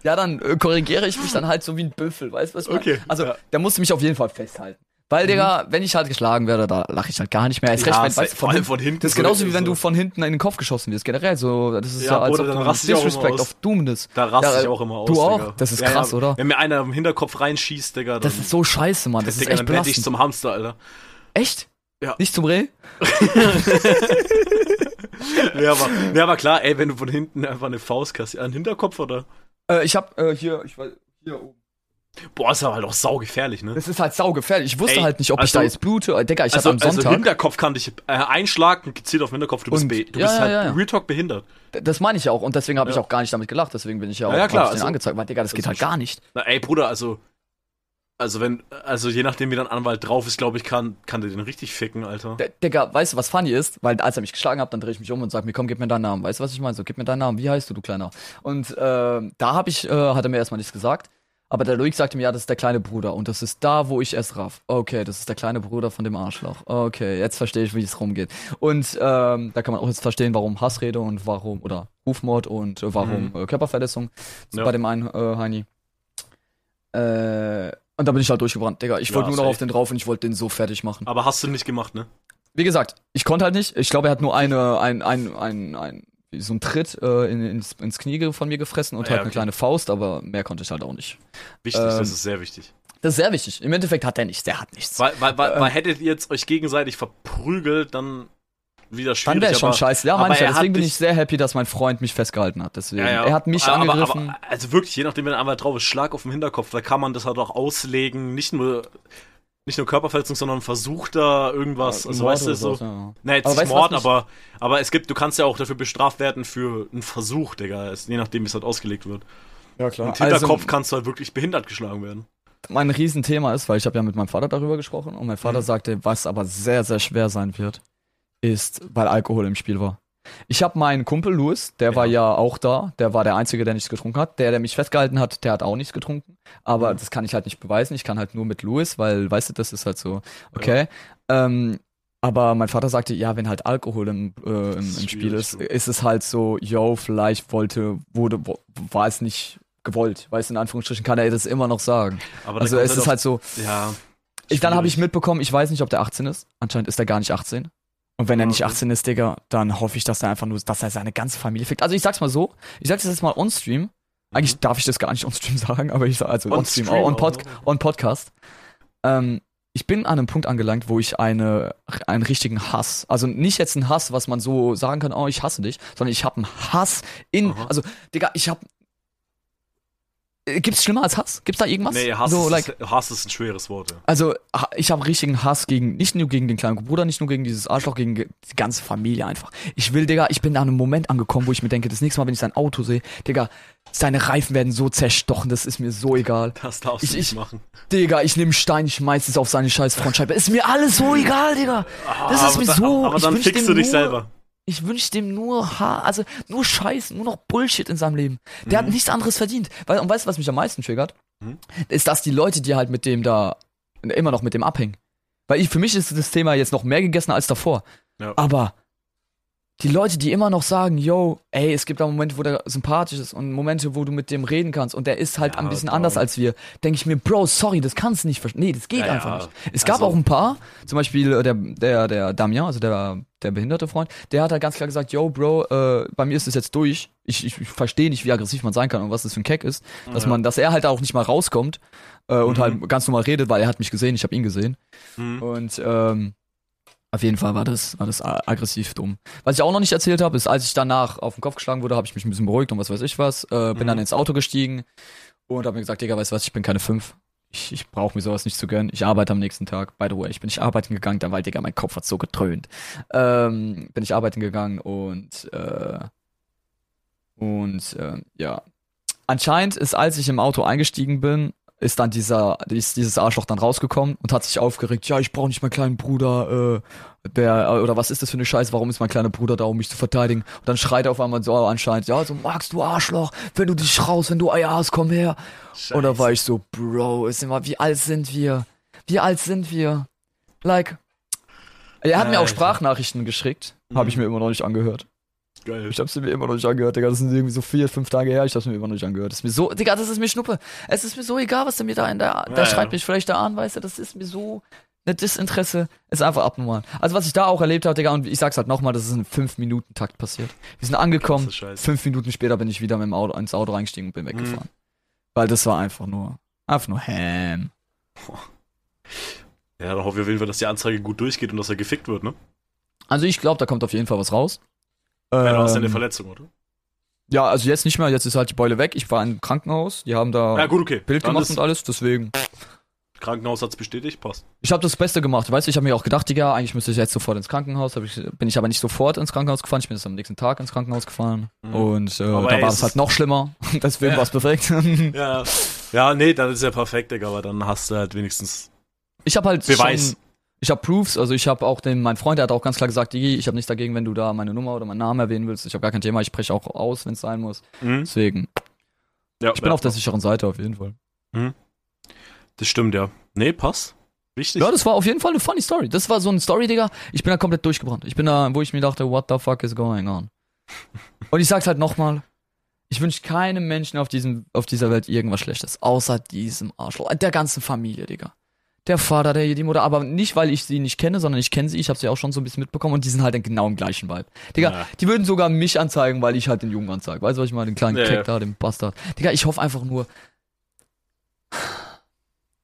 Ja, dann äh, korrigiere ich mich dann halt so wie ein Büffel, weißt du, was ich meine? Okay, Also, ja. der musste mich auf jeden Fall festhalten. Weil, Digga, wenn ich halt geschlagen werde, da lache ich halt gar nicht mehr. Erst Ja, recht, wenn, weißt allem von hinten Das ist so- genauso wie wenn so. du von hinten in den Kopf geschossen wirst, generell. So, das ist Ja, ja, als ob du Disrespect auf Doomness. Da raste Ja, ich auch immer aus, Du auch? Digga. Das ist krass, oder? Wenn mir einer im Hinterkopf reinschießt, Digga, Das ist so scheiße, Mann. Das ist Digga, echt dann werde ich belastend. zum Hamster, Alter. Echt? Ja. Nicht zum Reh? Ja, aber, ja, aber klar, ey, wenn du von hinten einfach eine Faust ja, einen Hinterkopf oder? Äh, ich hab äh, hier, ich weiß, hier oben. Boah, ist aber halt auch saugefährlich, ne? Das ist halt saugefährlich. Ich wusste Ey, halt nicht, ob ich also- da jetzt blute. Äh, Digga, ich also, hatte am also Sonntag. Hinterkopf kann dich äh, einschlagen, gezielt auf den Hinterkopf, du bist, Und- du ja, bist ja, halt ja. Real Talk behindert. das meine ich ja auch. Und deswegen habe ich Ja. auch gar nicht damit gelacht. Deswegen bin ich ja auch Ja, klar, hab ich also- angezeigt. Weil, Digga, das geht also halt gar nicht. Na, ey, Bruder, also, also wenn, also je nachdem, wie dein Anwalt drauf ist, glaube ich, kann, kann der den richtig ficken, Alter. D Digga, weißt du, was funny ist? Weil als er mich geschlagen hat, dann drehe ich mich um und sag mir, komm, gib mir deinen Namen. Weißt du, was ich meine? So, gib mir deinen Namen. Wie heißt du, du Kleiner? Und ähm, da habe ich, äh, hat er mir erstmal nichts gesagt. Aber der Loic sagte mir, ja, das ist der kleine Bruder. Und das ist da, wo ich es raff. Okay, das ist der kleine Bruder von dem Arschloch. Okay, jetzt verstehe ich, wie es rumgeht. Und ähm, da kann man auch jetzt verstehen, warum Hassrede und warum, oder Rufmord und äh, warum äh, Körperverletzung Ja. bei dem einen äh, Heini. Äh, und da bin ich halt durchgebrannt, Digga. Ich Ja, wollte nur noch auf den drauf und ich wollte den so fertig machen. Aber hast du nicht gemacht, ne? Wie gesagt, ich konnte halt nicht. Ich glaube, er hat nur eine, ein, ein, ein, ein, so einen Tritt äh, in, ins, ins Knie von mir gefressen und Ja, halt eine okay. kleine Faust, aber mehr konnte ich halt auch nicht. Wichtig, Ähm, das ist sehr wichtig. Das ist sehr wichtig. Im Endeffekt hat er nichts. Der hat nichts. Weil, weil, weil, äh, weil hättet ihr jetzt euch gegenseitig verprügelt, dann wieder schwierig. Dann wäre schon scheiße. Ja, manchmal. Deswegen bin ich sehr happy, dass mein Freund mich festgehalten hat. Deswegen. Ja, ja. Er hat mich aber, angegriffen. Aber, also wirklich, je nachdem, wenn der Anwalt drauf ist, Schlag auf den Hinterkopf, da kann man das halt auch auslegen, nicht nur, nicht nur Körperverletzung, sondern versucht da irgendwas, also Mord weißt du, so. ja. Na, jetzt Aber nicht weißt Mord, aber, aber es gibt, du kannst ja auch dafür bestraft werden für einen Versuch, Digga, es- je nachdem, wie es halt ausgelegt wird. Ja, klar. Und Hinterkopf Also, kannst du halt wirklich behindert geschlagen werden. mein Riesenthema ist, weil ich habe ja mit meinem Vater darüber gesprochen und mein Vater Mhm. sagte, was aber sehr, sehr schwer sein wird, ist, weil Alkohol im Spiel war. Ich habe meinen Kumpel Louis, der Ja. war ja auch da, der war der Einzige, der nichts getrunken hat. Der, der mich festgehalten hat, der hat auch nichts getrunken. Aber Mhm. das kann ich halt nicht beweisen. Ich kann halt nur mit Louis, weil, weißt du, das ist halt so, okay. Ähm, aber mein Vater sagte, ja, wenn halt Alkohol im, äh, im, im Spiel ist, ist es halt so, yo, vielleicht wollte, wurde, wo- war es nicht gewollt. Weißt du, in Anführungsstrichen kann er das immer noch sagen. Aber Also es ist halt so, ja. ich, dann habe ich mitbekommen, ich weiß nicht, ob der 18 ist. Anscheinend ist er gar nicht 18. Und wenn er nicht okay. 18 ist, Digga, dann hoffe ich, dass er einfach nur, dass er seine ganze Familie fickt. Also ich sag's mal so, ich sag's jetzt mal on-stream. Eigentlich darf ich das gar nicht on-stream sagen, aber ich sag, also Mhm. On on-stream, stream on, auch, Pod, ne? on Podcast. Ähm, ich bin an einem Punkt angelangt, wo ich eine, einen richtigen Hass, also nicht jetzt einen Hass, was man so sagen kann, oh, ich hasse dich, sondern ich habe einen Hass in, Aha. also, Digga, ich habe Gibt's schlimmer als Hass? Gibt's da irgendwas? Nee, Hass, so, ist, like, Hass ist ein schweres Wort, ja. also, ich habe richtigen Hass gegen, nicht nur gegen den kleinen Bruder, nicht nur gegen dieses Arschloch, gegen ge- die ganze Familie einfach. Ich will, Digga, ich bin da an einem Moment angekommen, wo ich mir denke, das nächste Mal, wenn ich sein Auto sehe, Digga, seine Reifen werden so zerstochen, das ist mir so egal. Das darfst Ich- du nicht ich- machen. Digga, ich nehme Stein, ich schmeiß es auf seine scheiß Frontscheibe. Ist mir alles so egal, Digga. Das ist aber mir da- so- Aber dann fickst du dich selber. Ich wünsche dem nur ha also nur Scheiß, nur noch Bullshit in seinem Leben. Der hat Mhm. nichts anderes verdient. Weil, und weißt du, was mich am meisten triggert? Mhm. Ist, dass die Leute, die halt mit dem da immer noch mit dem abhängen. Weil ich, für mich ist das Thema jetzt noch mehr gegessen als davor. Ja. Aber die Leute, die immer noch sagen, yo, ey, es gibt da Momente, wo der sympathisch ist und Momente, wo du mit dem reden kannst und der ist halt Ja, ein bisschen anders als wir, denke ich mir, Bro, sorry, das kannst du nicht verstehen. Nee, das geht Ja, einfach ja. nicht. Es gab Also- auch ein paar, zum Beispiel äh, der, der, der Damian, also der, der behinderte Freund, der hat halt ganz klar gesagt, yo, Bro, äh, bei mir ist es jetzt durch. Ich, ich, ich verstehe nicht, wie aggressiv man sein kann und was das für ein Keck ist. Dass man, dass er halt auch nicht mal rauskommt äh, und Mhm. halt ganz normal redet, weil er hat mich gesehen, ich habe ihn gesehen. Mhm. Und ähm, auf jeden Fall war das, war das aggressiv dumm. Was ich auch noch nicht erzählt habe, ist, als ich danach auf den Kopf geschlagen wurde, habe ich mich ein bisschen beruhigt und was weiß ich was. Äh, bin Mhm. dann ins Auto gestiegen und habe mir gesagt, Digga, weißt du was, ich bin keine fünf. Ich, ich brauche mir sowas nicht zu gönnen. Ich arbeite am nächsten Tag. By the way, ich bin nicht arbeiten gegangen, da weil, Digga, mein Kopf hat so gedröhnt. Ähm, bin ich arbeiten gegangen und äh, und äh, ja. Anscheinend ist, als ich im Auto eingestiegen bin, ist dann dieser, ist dieses Arschloch dann rausgekommen und hat sich aufgeregt, ja, ich brauche nicht meinen kleinen Bruder, äh, der, äh, oder was ist das für eine Scheiße, warum ist mein kleiner Bruder da, um mich zu verteidigen? Und dann schreit er auf einmal so anscheinend, ja, so magst du Arschloch, wenn du dich raus, wenn du Eier hast, komm her. Und da war ich so, Bro, ist immer, wie alt sind wir? Wie alt sind wir? Like, er hat mir auch Alter. Sprachnachrichten geschickt, habe ich Mhm. mir immer noch nicht angehört. Geil. Ich hab's mir immer noch nicht angehört, Digga. Das sind irgendwie so vier, fünf Tage her. Ich hab's mir immer noch nicht angehört. Das ist mir so, Digga, das ist mir Schnuppe. Es ist mir so egal, was der mir da in der, der Ja, schreit ja. mich vielleicht da an, weißt du, das ist mir so, ne Disinteresse ist einfach abnormal. Also was ich da auch erlebt habe, Digga, und ich sag's halt nochmal, das ist in fünf Minuten Takt passiert. Wir sind angekommen, fünf Minuten später bin ich wieder mit dem Auto, ins Auto reingestiegen und bin weggefahren. Weil das war einfach nur, einfach nur Ham. Ja, dann hoffen wir auf jeden Fall, dass die Anzeige gut durchgeht und dass er gefickt wird, ne? Also ich glaube, da kommt auf jeden Fall was raus. Ja, du hast ja eine Ähm, Verletzung, oder? ja, also jetzt nicht mehr, jetzt ist halt die Beule weg. Ich war im Krankenhaus, die haben da Ja, gut, okay. Bild Dann gemacht und alles, deswegen. Krankenhaus hat's bestätigt, passt. Ich habe das Beste gemacht. Weißt du, ich habe mir auch gedacht, Digga, eigentlich müsste ich jetzt sofort ins Krankenhaus. Ich, bin ich aber nicht sofort ins Krankenhaus gefahren. Ich bin jetzt am nächsten Tag ins Krankenhaus gefahren. Mhm. Und äh, da war es es halt noch schlimmer. Deswegen Ja. war es perfekt. Ja, ja, nee, dann ist ja perfekt, Digga, aber dann hast du halt wenigstens ich habe halt Beweis. schon, ich habe Proofs. Also ich habe auch den, mein Freund, der hat auch ganz klar gesagt, Digi, ich habe nichts dagegen, wenn du da meine Nummer oder meinen Namen erwähnen willst. Ich habe gar kein Thema. Ich spreche auch aus, wenn es sein muss. Mhm. Deswegen, Ja, ich bin ja, auf der sicheren Seite auf jeden Fall. Das stimmt, ja. Nee, passt. Wichtig. Ja, das war auf jeden Fall eine funny Story. Das war so eine Story, Digga. Ich bin da komplett durchgebrannt. Ich bin da, wo ich mir dachte, what the fuck is going on? Und ich sag's halt nochmal. Ich wünsche keinem Menschen auf, diesem, auf dieser Welt irgendwas Schlechtes. Außer diesem Arschloch. Der ganzen Familie, Digga. Der Vater, der, die Mutter. Aber nicht, weil ich sie nicht kenne, sondern ich kenne sie. Ich habe sie auch schon so ein bisschen mitbekommen. Und die sind halt genau im gleichen Vibe. Digga, Ja. die würden sogar mich anzeigen, weil ich halt den Jungen anzeige. Weißt du, was ich meine? Den kleinen Ja, Keck da, den Bastard. Digga, ich hoffe einfach nur.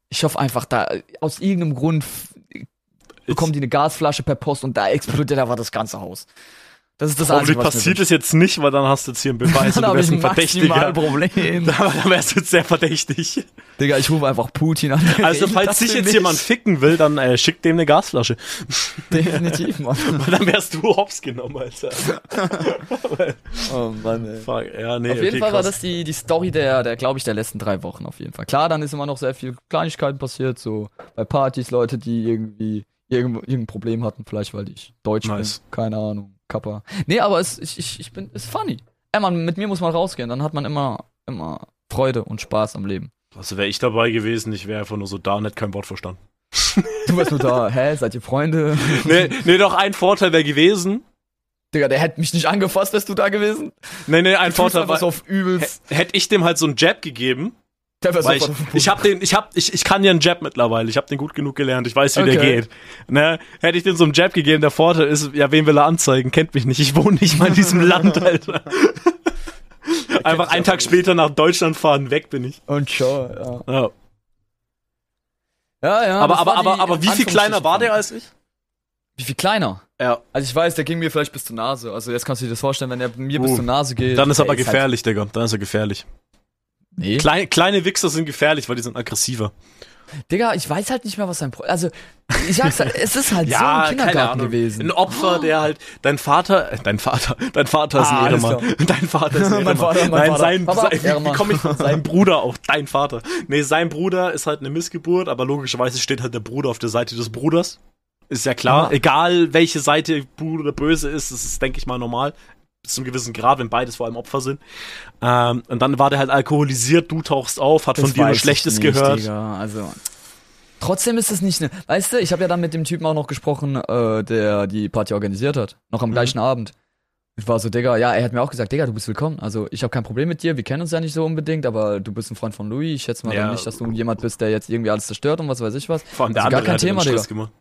Ich hoffe einfach, da aus irgendeinem Grund bekommen die eine Gasflasche per Post und da explodiert einfach das ganze Haus. Das ist das Hoffentlich Einzige, passiert es jetzt nicht, weil dann hast du jetzt hier einen Beweis Dann und du wärst ein Verdächtiger. Problem. Dann wärst du jetzt sehr verdächtig. Digga, ich rufe einfach Putin an. Also, falls dich für jetzt mich. jemand ficken will, dann äh, schick dem eine Gasflasche. Definitiv, Mann. Weil dann wärst du hops genommen, Alter. Oh Mann, ey. Fuck, ja, nee, auf jeden okay, Fall war krass. das die, die Story der, der glaube ich, der letzten drei Wochen auf jeden Fall. Klar, dann ist immer noch sehr viel Kleinigkeiten passiert, so bei Partys, Leute, die irgendwie irgendein Problem hatten, vielleicht weil ich Deutsch Nice. bin, keine Ahnung, Kappa. Nee, aber es, ich, ich, ich bin, ist funny. Ey, man, mit mir muss man rausgehen, dann hat man immer, immer Freude und Spaß am Leben. Also wäre ich dabei gewesen, ich wäre einfach nur so da und hätte kein Wort verstanden. Du warst nur da, hä, seid ihr Freunde? Nee, nee, doch ein Vorteil wäre gewesen. Digga, der hätte mich nicht angefasst, wärst du da gewesen? Nee, nee, ein Du Vorteil war, so auf übelst. hätte ich dem halt so einen Jab gegeben, ich, auf den ich hab den, ich hab, ich, kann ja einen Jab mittlerweile, ich hab den gut genug gelernt, ich weiß, wie der Okay. geht. Ne, hätte ich den so einen Jab gegeben, der Vorteil ist, ja, wen will er anzeigen, kennt mich nicht, ich wohne nicht mal in diesem Land, Alter. Einfach einen Tag später nach Deutschland fahren, weg bin ich. Und schon, ja. Ja. Ja, ja. aber, aber, aber, aber wie viel kleiner war der als ich? Wie viel kleiner? Ja. Also ich weiß, der ging mir vielleicht bis zur Nase. Also jetzt kannst du dir das vorstellen, wenn er mir bis Uh, zur Nase geht. Dann ist der aber halt- gefährlich, Digga. Dann ist er gefährlich. Nee. Kleine, kleine Wichser sind gefährlich, weil die sind aggressiver. Digga, ich weiß halt nicht mehr, was sein Pro Also, ich sag's halt, es ist halt so Ja, im keine Kindergarten gewesen. Ein Opfer, der halt, dein Vater, äh, dein Vater, dein Vater ist Ah, ein alles Ehrenmann. Dein Vater ist ein Mein Ehrenmann. Vater, Nein, Vater. sein, Papa, sein wie komme ich von seinem Bruder auf dein Vater? Nee, sein Bruder ist halt eine Missgeburt, aber logischerweise steht halt der Bruder auf der Seite des Bruders. Ist ja klar. Aha. Egal, welche Seite oder böse ist, das ist, denke ich mal, normal. Bis zu einem gewissen Grad, wenn beides vor allem Opfer sind. Ähm, und dann war der halt alkoholisiert, du tauchst auf, hat Das von dir nur Schlechtes nicht, gehört. Digga. Also, trotzdem ist es nicht ne. Weißt du, ich habe ja dann mit dem Typen auch noch gesprochen, äh, der die Party organisiert hat. Noch am Mhm. gleichen Abend. Ich war so, Digga, ja, er hat mir auch gesagt, Digga, du bist willkommen. Also ich habe kein Problem mit dir, wir kennen uns ja nicht so unbedingt, aber du bist ein Freund von Louis. Ich schätze mal Ja. nicht, dass du jemand bist, der jetzt irgendwie alles zerstört und was weiß ich was. Vor allem der Also gar andere kein Thema, Digga. Gemacht.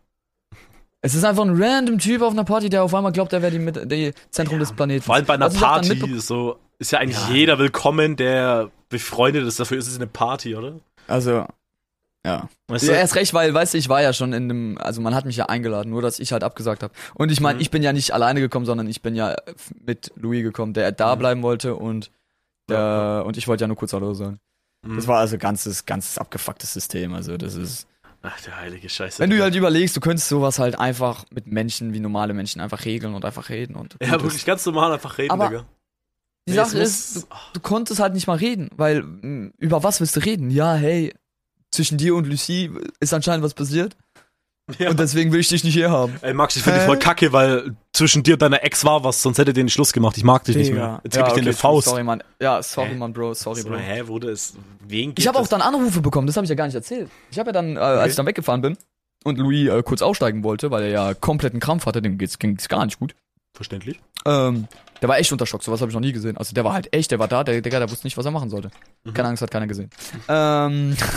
Es ist einfach ein random Typ auf einer Party, der auf einmal glaubt, er wäre die, mit- die Zentrum des Planeten. Vor allem bei einer dann Party mitbe- so ist ja eigentlich Ja. jeder willkommen, der befreundet ist. Dafür ist es eine Party, oder? Also, ja. Weißt Ja, du? erst recht, weil, weißt du, ich war ja schon in einem, also man hat mich ja eingeladen, nur dass ich halt abgesagt habe. Und ich meine, Mhm. ich bin ja nicht alleine gekommen, sondern ich bin ja mit Louis gekommen, der da Mhm. bleiben wollte und der, Ja, und ich wollte ja nur kurz Hallo sagen. Mhm. Das war also ganzes, ganzes abgefucktes System. Also das ist. Ach, der heilige Scheiße. Wenn du halt überlegst, du könntest sowas halt einfach mit Menschen wie normale Menschen einfach regeln und einfach reden und. ja, ist. wirklich ganz normal einfach reden, Aber- Digga. Die Nee, Sache ist, du, du konntest halt nicht mal reden, weil mh, über was willst du reden? Ja, hey, zwischen dir und Lucie ist anscheinend was passiert Ja. und deswegen will ich dich nicht hier haben. Ey, Max, ich finde dich Hä? voll kacke, weil zwischen dir und deiner Ex war was, sonst hätte den Schluss gemacht. Ich mag dich nicht mehr. Jetzt geb ich dir eine okay, Faust. Sorry, Mann. Ja, sorry, Hä? Mann, Bro, sorry, so, Bro. hä, wurde es. Wen Ich habe auch dann Anrufe bekommen, das habe ich ja gar nicht erzählt. Ich habe ja dann, äh, als ich dann weggefahren bin und Louis äh, kurz aussteigen wollte, weil er ja kompletten Krampf hatte, dem geht's, ging's gar nicht gut. Verständlich. Ähm, der war echt unter Schock, sowas habe ich noch nie gesehen. Also der war halt echt, der war da, der Digga, der wusste nicht, was er machen sollte. Mhm. Keine Angst, hat keiner gesehen. Ähm,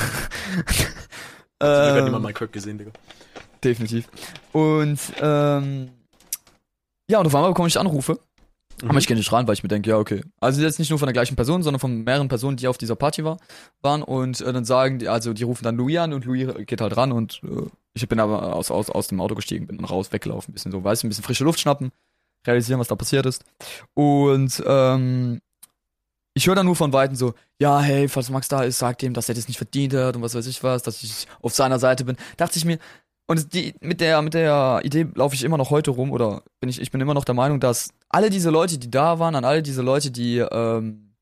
Ich ähm, niemand mal Kirk gesehen, Digga. Definitiv. Und ähm, ja, und auf einmal bekomme ich Anrufe. Mhm. Aber ich gehe nicht ran, weil ich mir denke, ja, okay. Also jetzt nicht nur von der gleichen Person, sondern von mehreren Personen, die auf dieser Party war, waren. Und äh, dann sagen die, also die rufen dann Louis an und Louis geht halt ran und äh, ich bin aber aus, aus, aus dem Auto gestiegen, bin dann raus, weggelaufen, ein bisschen so, weißt du, ein bisschen frische Luft schnappen, realisieren, was da passiert ist. Und ähm, ich höre dann nur von Weitem so, ja, hey, falls Max da ist, sagt ihm, dass er das nicht verdient hat und was weiß ich was, dass ich auf seiner Seite bin. Dachte ich mir, und die, mit der, mit der Idee laufe ich immer noch heute rum, oder bin ich, ich bin immer noch der Meinung, dass alle diese Leute, die da waren, an alle diese Leute, die, ähm,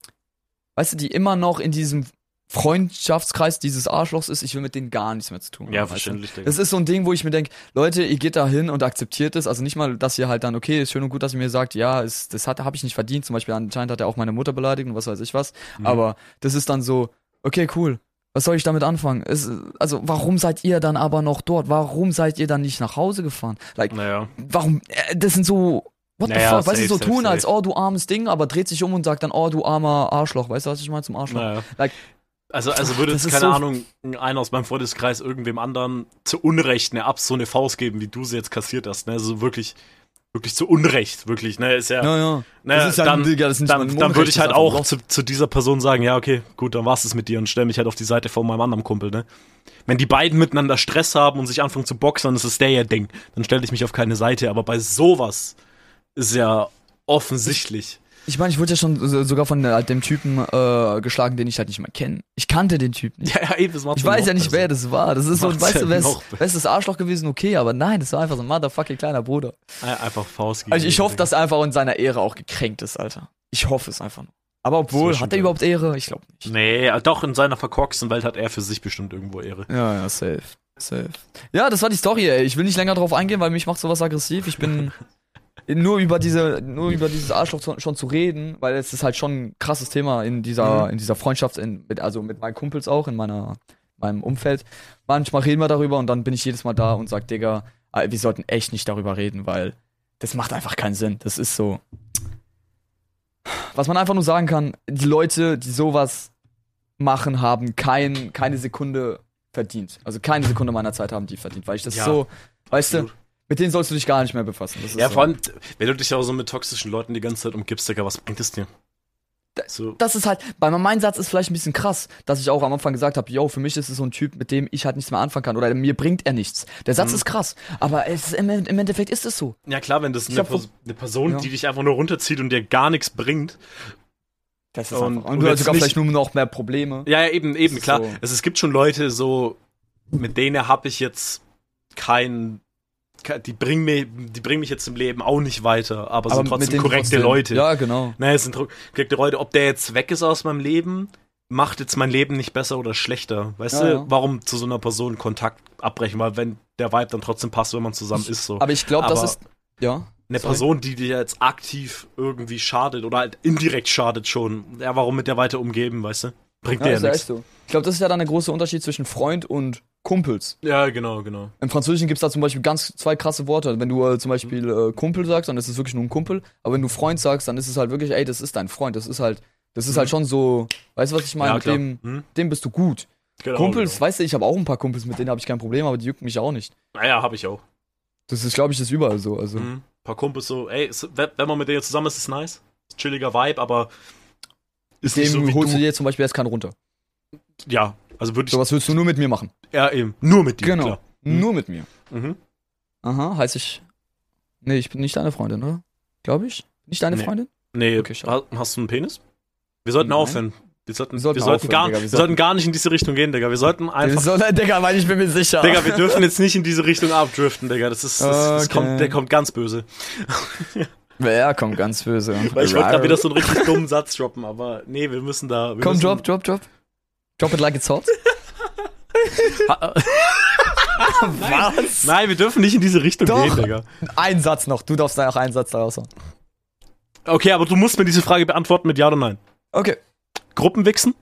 weißt du, die immer noch in diesem Freundschaftskreis dieses Arschlochs ist, ich will mit denen gar nichts mehr zu tun Ja, haben, weißt du? verständlich. Das ist so ein Ding, wo ich mir denke, Leute, ihr geht da hin und akzeptiert es. Also nicht mal, dass ihr halt dann, okay, ist schön und gut, dass ihr mir sagt, ja, ist, das hat, habe ich nicht verdient. Zum Beispiel anscheinend hat er auch meine Mutter beleidigt und was weiß ich was. Mhm. Aber das ist dann so, okay, cool. Was soll ich damit anfangen? Es, also warum seid ihr dann aber noch dort? Warum seid ihr dann nicht nach Hause gefahren? Like, Naja. warum? Äh, das sind so. What the Naja, fuck? Weißt du, so safe, tun, als safe. oh, du armes Ding, aber dreht sich um und sagt dann, oh, du armer Arschloch. Weißt du, was ich meine zum Arschloch? Naja. Like- also, also würde ist keine so- Ahnung, einer aus meinem Freundeskreis irgendwem anderen zu Unrecht eine Abs so eine Faust geben, wie du sie jetzt kassiert hast. Ne? Also wirklich, wirklich zu Unrecht, wirklich. Ne? Ist ja, Ja, ja. Naja, das ist ja dann- Digga, das ist dann, dann würde ich halt das auch zu, zu dieser Person sagen, ja, okay, gut, dann war's es mit dir und stell mich halt auf die Seite von meinem anderen Kumpel, ne? Wenn die beiden miteinander Stress haben und sich anfangen zu boxen, dann ist es der ihr Ding. Dann stelle ich mich auf keine Seite, aber bei sowas ist ja offensichtlich. Ich meine, ich wurde ja schon so- sogar von äh, dem Typen äh, geschlagen, den ich halt nicht mal kenne. Ich kannte den Typen nicht. Ja, ja, eben, das macht's Ich weiß ja nicht, wer besser. das war. Das ist so, Macht's weißt ja du, wär's, besser. wär's das Arschloch gewesen, okay, aber nein, das war einfach so ein motherfucking kleiner Bruder. Ein- Einfach Faust gegen Also ich hoffe, dass er einfach in seiner Ehre auch gekränkt ist, Alter. Ich hoffe es einfach nur. Aber obwohl, hat er überhaupt Ehre? Ich glaube nicht. Nee, doch, in seiner verkorksten Welt hat er für sich bestimmt irgendwo Ehre. Ja, ja, safe. Safe. Ja, das war die Story, ey. Ich will nicht länger drauf eingehen, weil mich macht sowas aggressiv. Ich bin nur über diese, nur über dieses Arschloch zu, schon zu reden, weil es ist halt schon ein krasses Thema in dieser, Mhm. in dieser Freundschaft, in, mit, also mit meinen Kumpels auch, in meiner, meinem Umfeld. Manchmal reden wir darüber und dann bin ich jedes Mal da und sag, Digga, äh, wir sollten echt nicht darüber reden, weil das macht einfach keinen Sinn. Das ist so. Was man einfach nur sagen kann, die Leute, die sowas machen, haben kein, keine Sekunde verdient. Also keine Sekunde meiner Zeit haben die verdient, weil ich das Ja, so, weißt du, absolut. Mit denen sollst du dich gar nicht mehr befassen. Ist Ja, so. vor allem, wenn du dich auch so mit toxischen Leuten die ganze Zeit umgibst, Digga, was bringt es dir? So, das ist halt, bei mein Satz ist vielleicht ein bisschen krass, dass ich auch am Anfang gesagt habe, yo, für mich ist es so ein Typ, mit dem ich halt nichts mehr anfangen kann oder mir bringt er nichts. Der Satz Mhm. ist krass, aber es, im, im Endeffekt ist es so. ja klar, wenn das eine, Pers eine Person, Ja. die dich einfach nur runterzieht und dir gar nichts bringt. Das ist Und- einfach. und Und du hast sogar nicht- vielleicht nur noch mehr Probleme. Ja, ja, eben, eben, ist klar. so. Also, es gibt schon Leute so, mit denen habe ich jetzt kein, die bringen mir, die bringen mich jetzt im Leben auch nicht weiter, aber, sind mit trotzdem korrekte trotzdem- Leute. Ja, genau. Naja, es sind korrekte Leute. Ob der jetzt weg ist aus meinem Leben, macht jetzt mein Leben nicht besser oder schlechter. Weißt Ja, du, ja. warum zu so einer Person Kontakt abbrechen? Weil wenn der Vibe dann trotzdem passt, wenn man zusammen ist, so. Aber ich glaube, das Aber- ist, ja. Eine Sorry. Person, die dir jetzt aktiv irgendwie schadet oder halt indirekt schadet schon. Ja, warum mit der weiter umgeben, weißt du? Bringt Ja, dir ja nichts. so. Ich glaube, das ist ja dann der große Unterschied zwischen Freund und Kumpels. Ja, genau, genau. Im Französischen gibt's da zum Beispiel ganz zwei krasse Worte. Wenn du äh, zum Beispiel äh, Kumpel sagst, dann ist es wirklich nur ein Kumpel. Aber wenn du Freund sagst, dann ist es halt wirklich, ey, das ist dein Freund. Das ist halt, das ist halt schon so, weißt du, was ich meine? Ja, mit dem, Hm? dem bist du gut. Genau, Kumpels, Genau. weißt du, ich habe auch ein paar Kumpels, mit denen habe ich kein Problem, aber die jucken mich auch nicht. Naja, habe ich auch. Das ist, glaube ich, das überall so. Also. Mhm. Ein paar Kumpels so, ey, ist- wenn man mit denen zusammen ist, ist es nice. Ist chilliger Vibe, aber ist Dem nicht so wie holst du du. dir zum Beispiel erst keinen runter. Ja, also würde ich Sowas willst du nur mit mir machen. ja eben nur mit dir, Genau. Mhm. Nur mit mir. Mhm. Aha, heißt ich. Nee, ich bin nicht deine Freundin, oder? Glaube ich? Nicht deine Nee. Freundin? Nee, Okay, schade. ha- hast du einen Penis? Wir sollten Nein. aufhören. Wir sollten, Wir sollten wir sollten, aufhören, gar, Digga, wir sollten- sollten gar nicht in diese Richtung gehen, Digga. Wir sollten einfach So, Digga, weil ich bin mir sicher. Digga, wir dürfen jetzt nicht in diese Richtung abdriften, Digga. Das ist, das, das Okay. kommt, der kommt ganz böse. Wer kommt ganz böse? Weil ich wollte gerade wieder so einen richtig dummen Satz droppen, aber nee, wir müssen da. Wir Komm, müssen, drop, drop, drop. Drop it like it's hot. Was? Nein, wir dürfen nicht in diese Richtung Doch. gehen, Digga. Ein Satz noch. Du darfst da auch einen Satz daraus hauen. Okay, aber du musst mir diese Frage beantworten mit Ja oder Nein. Okay. Gruppenwichsen?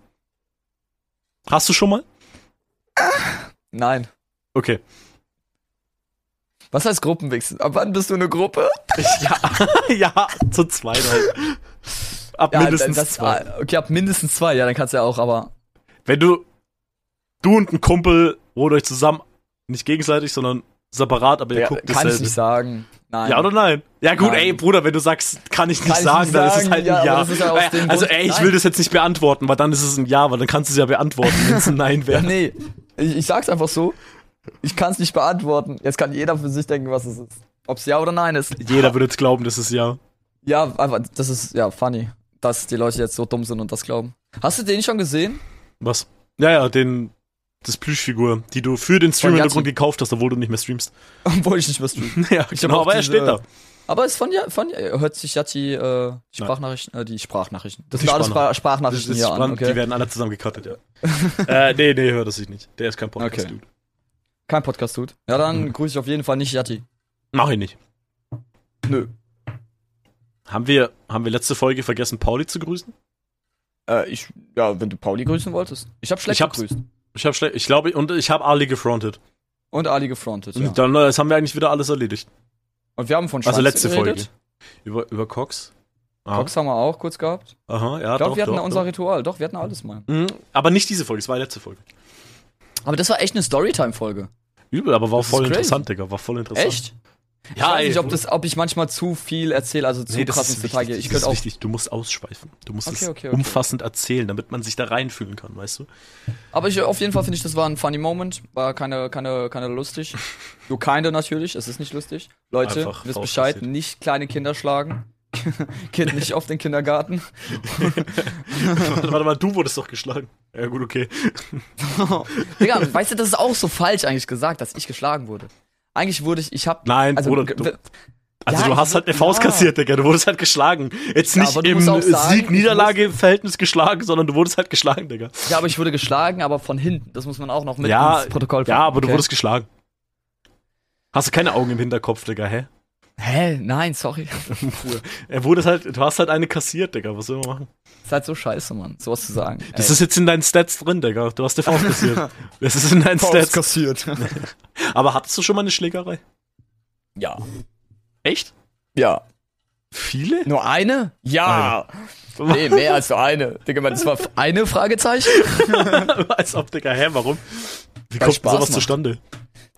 Hast du schon mal? Nein. Okay. Was heißt Gruppenwichsen? Ab wann bist du eine Gruppe? ja, ja, zu zweit halt. Ab mindestens das, zwei. Okay, ab mindestens zwei. Ja, dann kannst du ja auch, aber. Wenn du, du und ein Kumpel, ihr euch zusammen, nicht gegenseitig, sondern separat, aber ihr Ja, guckt kann ich dasselbe. nicht sagen. Nein. Ja oder nein? Ja gut, Nein. ey Bruder, wenn du sagst, kann ich nicht Kann ich sagen, nicht dann ist sagen, es halt ja, ein Ja. dem also ey, ich Nein. will das jetzt nicht beantworten, weil dann ist es ein Ja, weil dann kannst du es ja beantworten, wenn es ein Nein wäre. Nee. Ich, ich sag's einfach so. Ich kann's nicht beantworten. Jetzt kann jeder für sich denken, was es ist. Ob's ja oder nein ist. Jeder würde jetzt glauben, das ist Ja. Ja, einfach, das ist ja funny, dass die Leute jetzt so dumm sind und das glauben. Hast du den schon gesehen? Was? Ja, ja, den, das Plüschfigur, die du für den Stream-Hintergrund gekauft hast, obwohl du nicht mehr streamst. Obwohl ich nicht mehr streame. ja, Ich genau, aber er steht da. Aber es von ja, von hört sich Yati äh, die Sprachnachrichten, äh, die Sprachnachrichten. Das Die sind alles Spra Das Sprachnachrichten ist hier an, okay? Die werden alle zusammen gecuttet, ja. äh, nee, nee, hört das sich nicht. Der ist kein Podcast, Okay. Dude. Kein Podcast tut. Ja, dann Mhm. grüße ich auf jeden Fall nicht Yati. Mach ich nicht. Nö. Haben wir, haben wir letzte Folge vergessen, Pauli zu grüßen? Äh, ich, ja, wenn du Pauli grüßen wolltest. Ich hab schlecht Ich gegrüßt. Ich habe schlecht, ich glaube, und ich habe Ali gefrontet. Und Ali gefrontet, ja. Und dann, äh, das haben wir eigentlich wieder alles erledigt. Und wir haben von Also Schwanz letzte geredet. Folge. Über, über Cox. Ah. Cox haben wir auch kurz gehabt. Aha, ja, Ich glaube, doch, wir hatten doch, unser doch. Ritual. Doch, wir hatten alles mal. Mhm, aber nicht diese Folge, es war die letzte Folge. Aber das war echt eine Storytime-Folge. Übel, aber war Das voll interessant, Digga. War voll interessant. Echt? Ich Ja, weiß ey, nicht, ob, das, ob ich manchmal zu viel erzähle, also zu Nee, krass ins. Detail gehe. Ich das ist auch. wichtig. Du musst ausschweifen. Du musst Okay, es okay, okay. umfassend erzählen, damit man sich da reinfühlen kann, weißt du? Aber ich, auf jeden Fall finde ich, das war ein funny Moment. War keine, keine, keine lustig. Nur keine natürlich. Es ist nicht lustig. Leute, Einfach wisst Bescheid. passiert. Nicht kleine Kinder schlagen. Geht nicht auf den Kindergarten. warte, warte mal, du wurdest doch geschlagen. Ja, gut, okay. Digga, weißt du, das ist auch so falsch eigentlich gesagt, dass ich geschlagen wurde. Eigentlich wurde ich, ich hab. Nein, also, Bruder, du- Also Ja, du hast halt eine Faust ja. kassiert, Digga. Du wurdest halt geschlagen. Jetzt nicht du im Sieg-Niederlage-Verhältnis geschlagen, sondern du wurdest halt geschlagen, Digga. Ja, aber ich wurde geschlagen, aber von hinten. Das muss man auch noch mit Ja, ins Protokoll Ja, aber du okay? wurdest geschlagen. Hast du keine Augen im Hinterkopf, Digga, hä? Hä? Nein, sorry. Er wurde halt, du hast halt eine kassiert, Digga. Was soll man machen? ist halt so scheiße, Mann, sowas zu sagen. Das ist jetzt in deinen Stats drin, Digga. Du hast eine Faust kassiert. Das ist in deinen Stats. kassiert. Aber hattest du schon mal eine Schlägerei? ja. Echt? Ja. Viele? Nur eine? Ja. Nee, mehr als nur eine. Digga, man, das war eine Fragezeichen? Als ob, Digga, hä, warum? Wie Weil kommt Spaß sowas macht. zustande?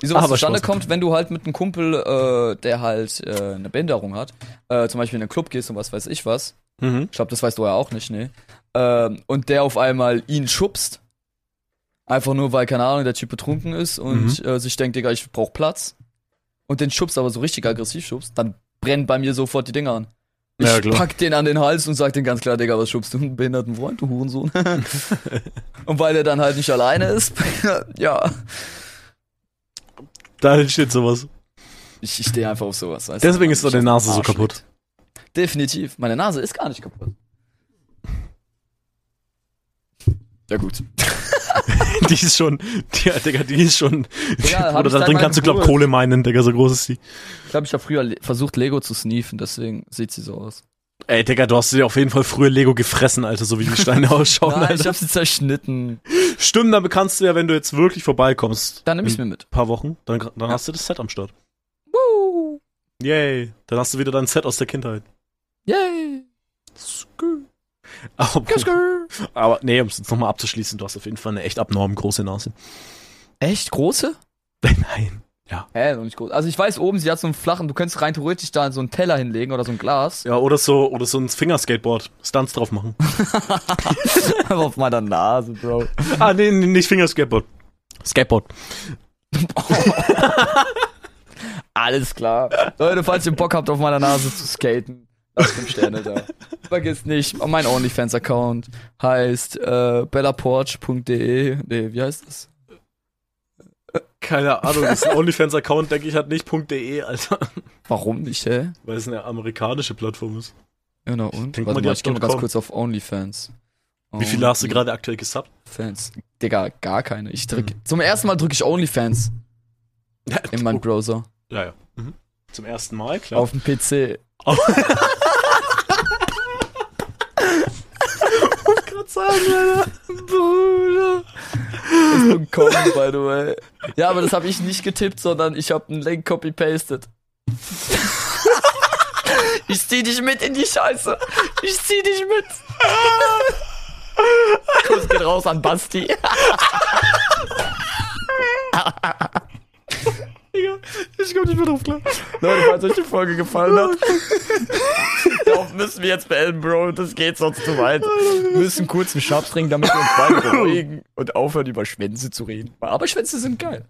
Wie sowas Aber zustande kommt, wenn du halt mit einem Kumpel, äh, der halt äh, eine Behinderung hat, äh, zum Beispiel in einen Club gehst und was weiß ich was. Mhm. Ich glaube, das weißt du ja auch nicht, ne? Ähm, und der auf einmal ihn schubst. Einfach nur, weil, keine Ahnung, der Typ betrunken ist und Mhm. äh, sich denkt, Digga, ich brauch Platz. Und den schubst aber so richtig aggressiv schubst, dann brennen bei mir sofort die Dinger an. Ich Ja, pack den an den Hals und sag den ganz klar, Digga, was schubst du? Einen behinderten Freund, du Hurensohn. und weil er dann halt nicht alleine ist, ja, Da entsteht sowas. ich, ich stehe einfach auf sowas. Weißt du? Deswegen ist Ich deine Nase so kaputt. Definitiv. Meine Nase ist gar nicht kaputt. Ja gut. Die ist schon, die, Digga, die ist schon, Ja, hab oder ich da drin kannst du, glaub. Kohle meinen, Digga, so groß ist die. Ich glaube, ich habe früher versucht, Lego zu sneefen, deswegen sieht sie so aus. Ey, Digga, du hast dir auf jeden Fall früher Lego gefressen, Alter, so wie die Steine ausschauen, Nein, ich Alter. habe sie zerschnitten. Stimmt, dann kannst du ja, wenn du jetzt wirklich vorbeikommst, Dann nehme ich's in mir mit. ein paar Wochen, dann, dann hast du das Set am Start. Woo! Yay. Dann hast du wieder dein Set aus der Kindheit. Yay! Aber, Kusker. aber nee, um es jetzt nochmal abzuschließen, du hast auf jeden Fall eine echt abnorm große Nase. Echt große? Nein. Hä, noch nicht groß. Also ich weiß oben, sie hat so einen flachen, du könntest rein theoretisch da so einen Teller hinlegen oder so ein Glas. Ja, oder so, oder so ein Fingerskateboard. Stunts drauf machen. Auf meiner Nase, Bro. ah, nee, nee, nicht Fingerskateboard. Skateboard. Alles klar. Leute, falls ihr Bock habt, auf meiner Nase zu skaten, lasst 5 Sterne da. Vergisst nicht, mein OnlyFans-Account heißt äh, bellaporch.de. Nee, wie heißt das? Keine Ahnung, das ist ein OnlyFans-Account, denke ich, hat nicht .de, Alter. Warum nicht, hä? Weil es eine amerikanische Plattform ist. Ja, na und? Denk Warte mal, ich gehe mal ganz kurz auf OnlyFans. Wie viele hast du gerade aktuell gesubbt? Fans. Digga, gar keine. Ich drück, Zum ersten Mal drücke ich OnlyFans in meinen Browser. Ja, ja. Mhm. Zum ersten Mal, klar. Auf dem PC. grad sagen, Alter. .com, by the way. Ja, aber das habe ich nicht getippt, sondern ich habe einen Link copy-pasted. Ich zieh dich mit in die Scheiße. Ich zieh dich mit. Kuss geht raus an Basti. Ich komm nicht mehr drauf klar. Leute, falls euch die Folge gefallen hat, darauf müssen wir jetzt beenden, Bro. Das geht sonst zu weit. Wir müssen kurz einen Schnaps trinken, damit wir uns beide beruhigen und aufhören, über Schwänze zu reden. Aber Schwänze sind geil.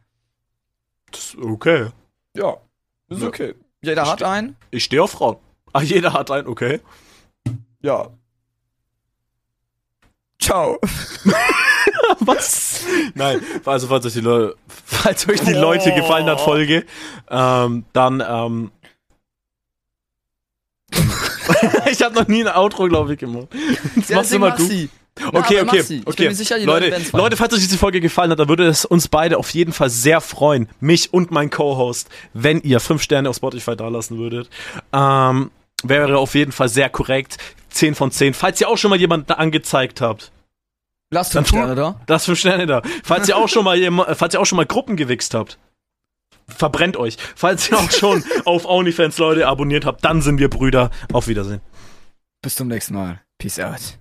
Das ist okay. Ja, ist Ja. okay. Jeder hat einen. Ich stehe auf Frauen. Ach, jeder hat einen, okay. Ja. Ciao. Was? Nein, also falls euch die Leute, falls euch die Leute gefallen hat, Folge, ähm, dann, ähm, ich habe noch nie ein Outro, glaube ich, gemacht. Das machst immer du. Okay, aber okay, mach sie. Ich bin okay. mir sicher, die Leute, Leute. Leute, falls euch diese Folge gefallen hat, dann würde es uns beide auf jeden Fall sehr freuen, mich und mein Co-Host, wenn ihr fünf Sterne auf Spotify dalassen würdet. Ähm, wäre auf jeden Fall sehr korrekt. 10 von 10. Falls ihr auch schon mal jemanden angezeigt habt, Lasst fünf Sterne da. lasst fünf Sterne da. Falls ihr auch schon mal, falls ihr auch schon mal Gruppen gewichst habt, verbrennt euch. Falls ihr auch schon auf OnlyFans Leute abonniert habt, dann sind wir Brüder. Auf Wiedersehen. Bis zum nächsten Mal. Peace out.